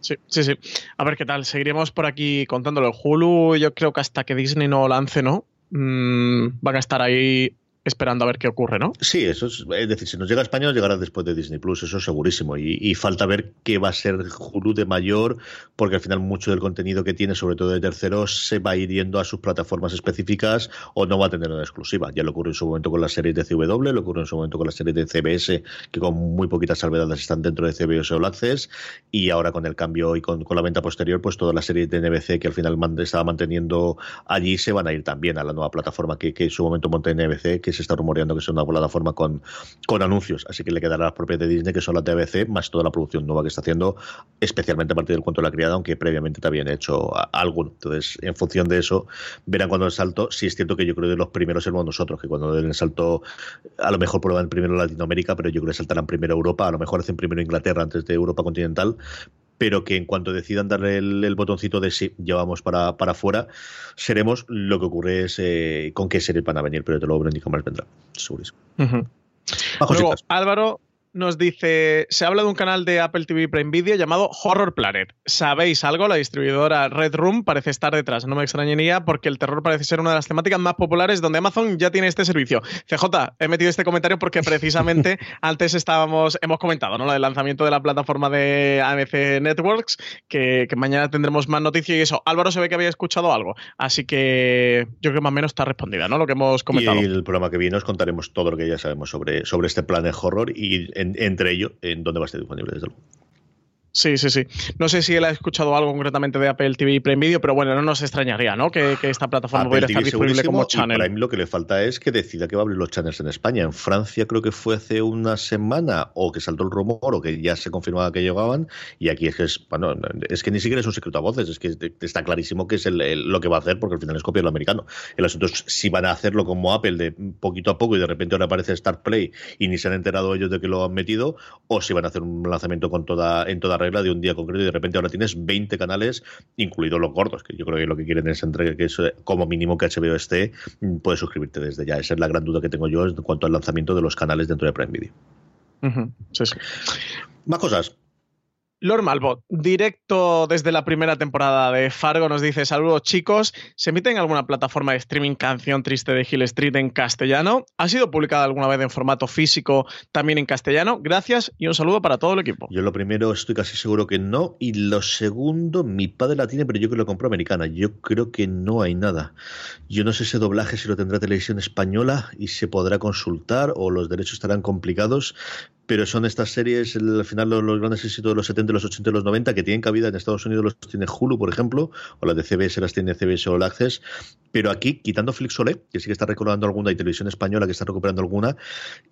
Speaker 2: Sí, sí, sí. A ver qué tal. Seguiremos por aquí contándolo. El Hulu, yo creo que hasta que Disney no lance, ¿no? Mm, van a estar ahí esperando a ver qué ocurre, ¿no?
Speaker 1: Sí, eso es, decir, si nos llega a España nos llegará después de Disney Plus, eso es segurísimo. Y, falta ver qué va a ser Hulu de mayor, porque al final mucho del contenido que tiene, sobre todo de terceros, se va a ir yendo a sus plataformas específicas o no va a tener una exclusiva. Ya lo ocurrió en su momento con las series de CW, lo ocurrió en su momento con las series de CBS, que con muy poquitas salvedades están dentro de CBS All Access, y ahora con el cambio y con, la venta posterior, pues todas las series de NBC que al final estaba manteniendo allí se van a ir también a la nueva plataforma que, que en su momento monta NBC, que se está rumoreando que es una plataforma con, con anuncios. Así que le quedará las propias de Disney, que son las de ABC, más toda la producción nueva que está haciendo, especialmente a partir del cuento de la criada, aunque previamente te habían hecho a- alguno. Entonces, en función de eso, verán cuando el salto. Sí es cierto que yo creo que los primeros seremos nosotros, que cuando den el salto, a lo mejor prueban primero Latinoamérica, pero yo creo que saltarán primero Europa, a lo mejor hacen primero Inglaterra antes de Europa continental, pero que en cuanto decidan darle el, el botoncito de sí, llevamos para, para afuera, seremos lo que ocurre es eh, con qué series van a venir, pero te lo Verónica más vendrá, segurísimo.
Speaker 2: Luego,
Speaker 1: cositas.
Speaker 2: Álvaro nos dice, se habla de un canal de Apple TV Prime Video llamado Horror Planet. ¿Sabéis algo? La distribuidora Red Room parece estar detrás. No me extrañaría porque el terror parece ser una de las temáticas más populares donde Amazon ya tiene este servicio. CJ, he metido este comentario porque precisamente antes estábamos, hemos comentado, ¿no? Del lanzamiento de la plataforma de AMC Networks, que, que mañana tendremos más noticias y eso. Álvaro se ve que había escuchado algo. Así que yo creo que más o menos está respondida, ¿no? Lo que hemos comentado.
Speaker 1: Y el programa que viene os contaremos todo lo que ya sabemos sobre, sobre este plan de horror y en- entre ello en dónde va a estar disponible, desde luego.
Speaker 2: Sí, sí, sí. No sé si él ha escuchado algo concretamente de Apple TV y Prime Video, pero bueno, no nos extrañaría, ¿no? Que, que esta plataforma pudiera estar disponible como
Speaker 1: y
Speaker 2: channel.
Speaker 1: Prime lo que le falta es que decida que va a abrir los channels en España. En Francia creo que fue hace una semana o que saltó el rumor o que ya se confirmaba que llegaban y aquí es que es, bueno, es que ni siquiera es un secreto a voces, es que está clarísimo que es el- el- lo que va a hacer porque al final es copiar lo americano. El asunto es si van a hacerlo como Apple de poquito a poco y de repente ahora aparece Start Play y ni se han enterado ellos de que lo han metido o si van a hacer un lanzamiento con toda en toda regla de un día concreto y de repente ahora tienes 20 canales, incluidos los gordos, que yo creo que lo que quieren es entrega que es como mínimo que HBO esté, mm, puedes suscribirte desde ya. Esa es la gran duda que tengo yo en cuanto al lanzamiento de los canales dentro de Prime Video.
Speaker 2: Ujú, sí, sí.
Speaker 1: Más cosas.
Speaker 2: Lord Malbot, directo desde la primera temporada de Fargo, nos dice: Saludos chicos. ¿Se emite en alguna plataforma de streaming Canción Triste de Hill Street en castellano? ¿Ha sido publicada alguna vez en formato físico también en castellano? Gracias y un saludo para todo el equipo.
Speaker 1: Yo lo primero estoy casi seguro que no. Y lo segundo, mi padre la tiene, pero yo que lo compró americana. Yo creo que no hay nada. Yo no sé ese doblaje si lo tendrá televisión española y se podrá consultar o los derechos estarán complicados. Pero son estas series, el- al final los, grandes éxitos de los 70, los 80 y los 90 que tienen cabida en Estados Unidos los tiene Hulu, por ejemplo, o las de CBS las tiene CBS All Access. Pero aquí, quitando Flixolé, que sí que está recordando alguna, y Televisión Española que está recuperando alguna,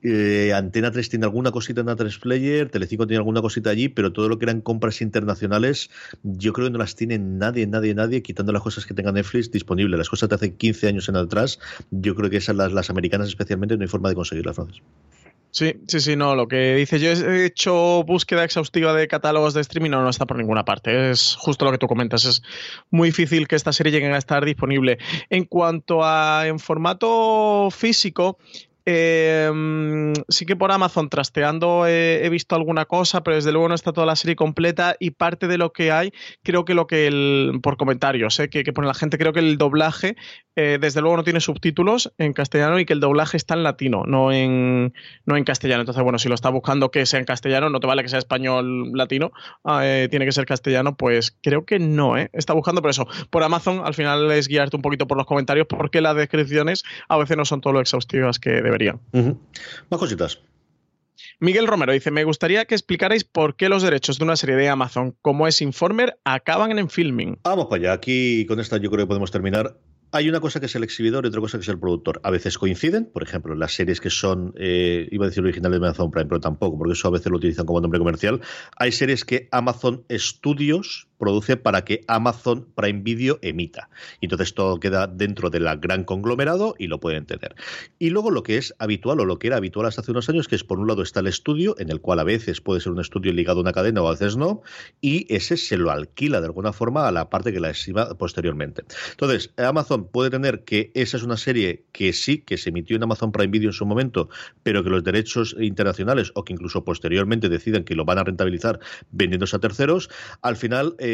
Speaker 1: eh, Antena 3 tiene alguna cosita en A3 Player, Telecinco tiene alguna cosita allí, pero todo lo que eran compras internacionales, yo creo que no las tiene nadie, nadie, nadie, quitando las cosas que tenga Netflix disponibles. Las cosas de hace 15 años en atrás, yo creo que esas, las, las americanas especialmente, no hay forma de conseguirlas, Francis.
Speaker 2: Sí, sí, sí, no. Lo que dice yo he hecho búsqueda exhaustiva de catálogos de streaming, no, no está por ninguna parte. Es justo lo que tú comentas. Es muy difícil que esta serie llegue a estar disponible. En cuanto a en formato físico, mm, sí que por Amazon trasteando he visto alguna cosa, pero desde luego no está toda la serie completa y parte de lo que hay, creo que lo que el, por comentarios eh, que, pone la gente, creo que el doblaje eh, desde luego no tiene subtítulos en castellano y que el doblaje está en latino, no en, no en castellano. Entonces, bueno, si lo está buscando que sea en castellano, no te vale que sea español latino, ah, eh, tiene que ser castellano, pues creo que no. Está buscando por eso. Por Amazon, al final es guiarte un poquito por los comentarios porque las descripciones a veces no son todo lo exhaustivas que deberían.
Speaker 1: Más cositas.
Speaker 2: Miguel Romero dice, me gustaría que explicarais por qué los derechos de una serie de Amazon como es Informer acaban en filming.
Speaker 1: Vamos para allá. Aquí con esta yo creo que podemos terminar. Hay una cosa que es el exhibidor y otra cosa que es el productor. A veces coinciden, por ejemplo, las series que son, eh, iba a decir originales de Amazon Prime, pero tampoco, porque eso a veces lo utilizan como nombre comercial. Hay series que Amazon Studios produce para que Amazon Prime Video emita. Entonces todo queda dentro del gran conglomerado y lo pueden tener. Y luego lo que es habitual o lo que era habitual hasta hace unos años, que es por un lado está el estudio, en el cual a veces puede ser un estudio ligado a una cadena o a veces no, y ese se lo alquila de alguna forma a la parte que la exhiba posteriormente. Entonces, Amazon puede tener que esa es una serie que sí, que se emitió en Amazon Prime Video en su momento, pero que los derechos internacionales o que incluso posteriormente deciden que lo van a rentabilizar vendiéndose a terceros, al final, eh,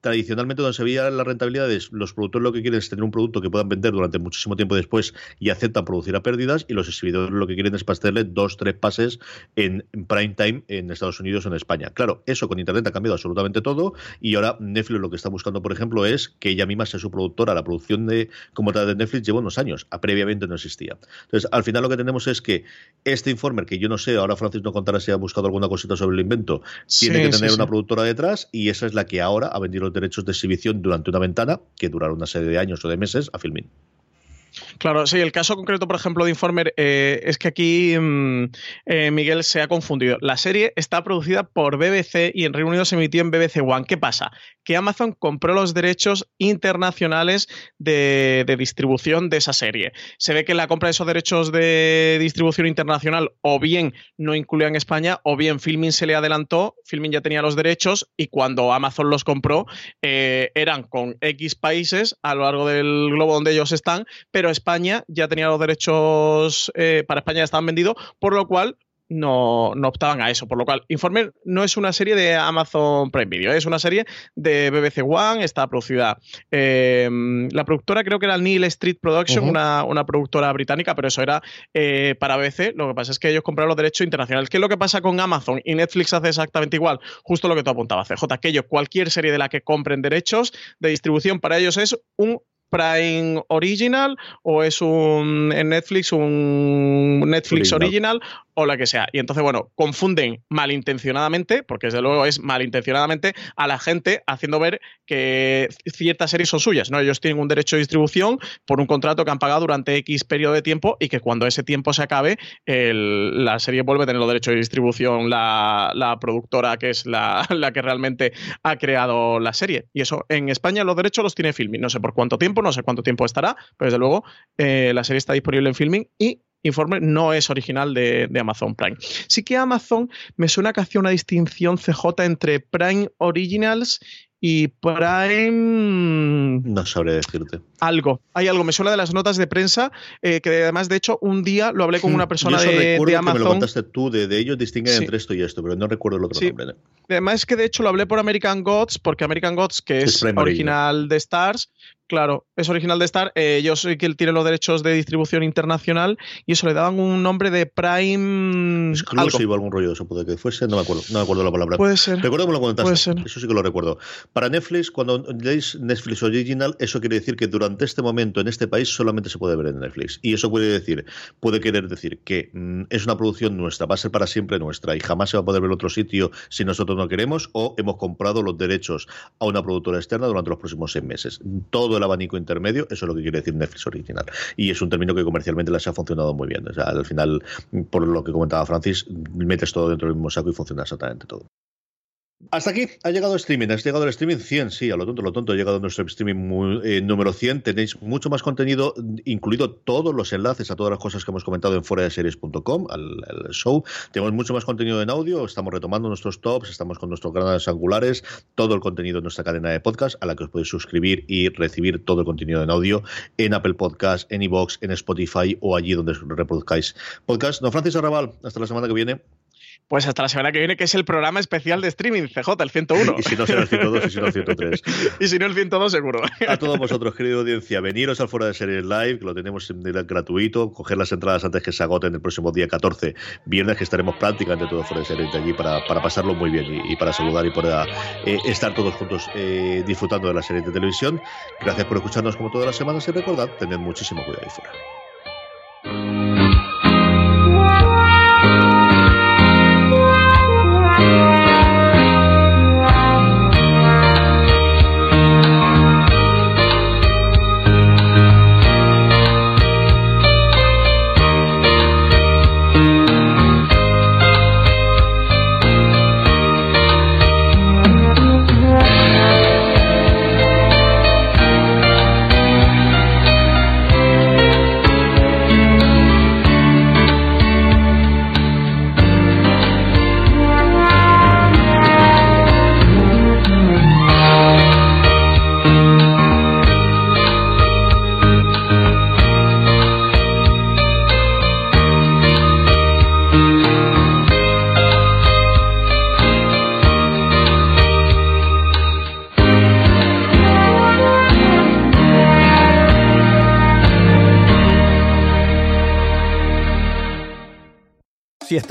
Speaker 1: tradicionalmente donde se veía la rentabilidad es los productores lo que quieren es tener un producto que puedan vender durante muchísimo tiempo después y aceptan producir a pérdidas y los exhibidores lo que quieren es pasarle dos, tres pases en prime time en Estados Unidos o en España. Claro, eso con Internet ha cambiado absolutamente todo y ahora Netflix lo que está buscando, por ejemplo, es que ella misma sea su productora. La producción de como tal de Netflix lleva unos años, a- previamente no existía. Entonces, al final lo que tenemos es que este informer, que yo no sé, ahora Francis no contará si ha buscado alguna cosita sobre el invento, tiene que
Speaker 2: sí,
Speaker 1: tener
Speaker 2: sí.
Speaker 1: una productora detrás y esa es la que ahora ha vendido los derechos de exhibición durante una ventana que durará una serie de años o de meses a Filmin.
Speaker 2: Claro, sí, el caso concreto, por ejemplo, de Informer eh, es que aquí mm, eh, Miguel se ha confundido. La serie está producida por BBC y en Reino Unido se emitió en BBC One. ¿Qué pasa? Que Amazon compró los derechos internacionales de, distribución de esa serie. Se ve que la compra de esos derechos de distribución internacional o bien no incluía en España o bien Filmin se le adelantó, Filmin ya tenía los derechos y cuando Amazon los compró eh, eran con X países a lo largo del globo donde ellos están, pero España ya tenía los derechos, eh, para España ya estaban vendidos, por lo cual no, no optaban a eso. Por lo cual, Informer no es una serie de Amazon Prime Video, es una serie de BBC One, está producida. eh, la productora creo que era Neil Street Production, una productora británica, pero eso era eh, para BBC. Lo que pasa es que ellos compraron los derechos internacionales. ¿Qué es lo que pasa con Amazon? Y Netflix hace exactamente igual, justo lo que tú apuntabas, CJ, que ellos, cualquier serie de la que compren derechos de distribución para ellos es un Prime Original o es un en Netflix un Netflix
Speaker 1: Original.
Speaker 2: Original o la que sea. Y entonces, bueno, confunden malintencionadamente, porque desde luego es malintencionadamente, a la gente haciendo ver que ciertas series son suyas, ¿no? Ellos tienen un derecho de distribución por un contrato que han pagado durante X periodo de tiempo y que cuando ese tiempo se acabe, la serie vuelve a tener los derechos de distribución la, productora que es la, que realmente ha creado la serie. Y eso, en España los derechos los tiene Filming. No sé por cuánto tiempo, no sé cuánto tiempo estará, pero desde luego eh, la serie está disponible en Filming y informe no es original de, Amazon Prime. Sí que Amazon me suena que hacía una distinción CJ entre Prime Originals y Prime.
Speaker 1: No sabré decirte.
Speaker 2: Algo. Hay algo. Me suena de las notas de prensa, eh, que además, de hecho, un día lo hablé con hmm. una persona de, de, Amazon.
Speaker 1: Que me lo contaste tú, de, ellos distinguen entre esto y esto, pero no recuerdo el otro nombre.
Speaker 2: Además, es que de hecho lo hablé por American Gods, porque American Gods, que es, original de Stars, Claro, es original de Star. Eh, yo soy quien tiene los derechos de distribución internacional y eso le daban un nombre de Prime.
Speaker 1: Exclusive, algún rollo de eso puede que fuese, no me acuerdo, no me acuerdo la palabra.
Speaker 2: Puede ser.
Speaker 1: Recuerdo que me lo comentaste. Eso sí que lo recuerdo. Para Netflix, cuando leéis Netflix Original, eso quiere decir que durante este momento en este país solamente se puede ver en Netflix. Y eso puede decir, puede querer decir que mm, es una producción nuestra, va a ser para siempre nuestra y jamás se va a poder ver en otro sitio si nosotros no queremos o hemos comprado los derechos a una productora externa durante los próximos seis meses. Todo el abanico intermedio, eso es lo que quiere decir Netflix original. Y es un término que comercialmente les ha funcionado muy bien. O sea, al final, por lo que comentaba Francis, metes todo dentro del mismo saco y funciona exactamente todo. Hasta aquí ha llegado streaming. Ha llegado el streaming 100, sí, a lo tonto, lo tonto. Ha llegado nuestro streaming eh, número 100. Tenéis mucho más contenido, incluido todos los enlaces a todas las cosas que hemos comentado en fuera de series.com, al, al, show. Tenemos mucho más contenido en audio. Estamos retomando nuestros tops, estamos con nuestros canales angulares, todo el contenido en nuestra cadena de podcast, a la que os podéis suscribir y recibir todo el contenido en audio en Apple Podcast, en iBox, en Spotify o allí donde reproduzcáis podcast. Don Francis Arrabal, hasta la semana que viene.
Speaker 2: Pues hasta la semana que viene, que es el programa especial de streaming, CJ, el 101.
Speaker 1: y si no será el 102 y si no el 103.
Speaker 2: y si no el 102, seguro.
Speaker 1: A todos vosotros, querida audiencia, veniros al Fuera de Series Live, que lo tenemos gratuito, coger las entradas antes que se agoten el próximo día 14, viernes, que estaremos prácticamente todos Fuera de Series de allí para, para pasarlo muy bien y, para saludar y poder eh, estar todos juntos eh, disfrutando de la serie de televisión. Gracias por escucharnos como todas las semanas y recordad, tened muchísimo cuidado ahí fuera.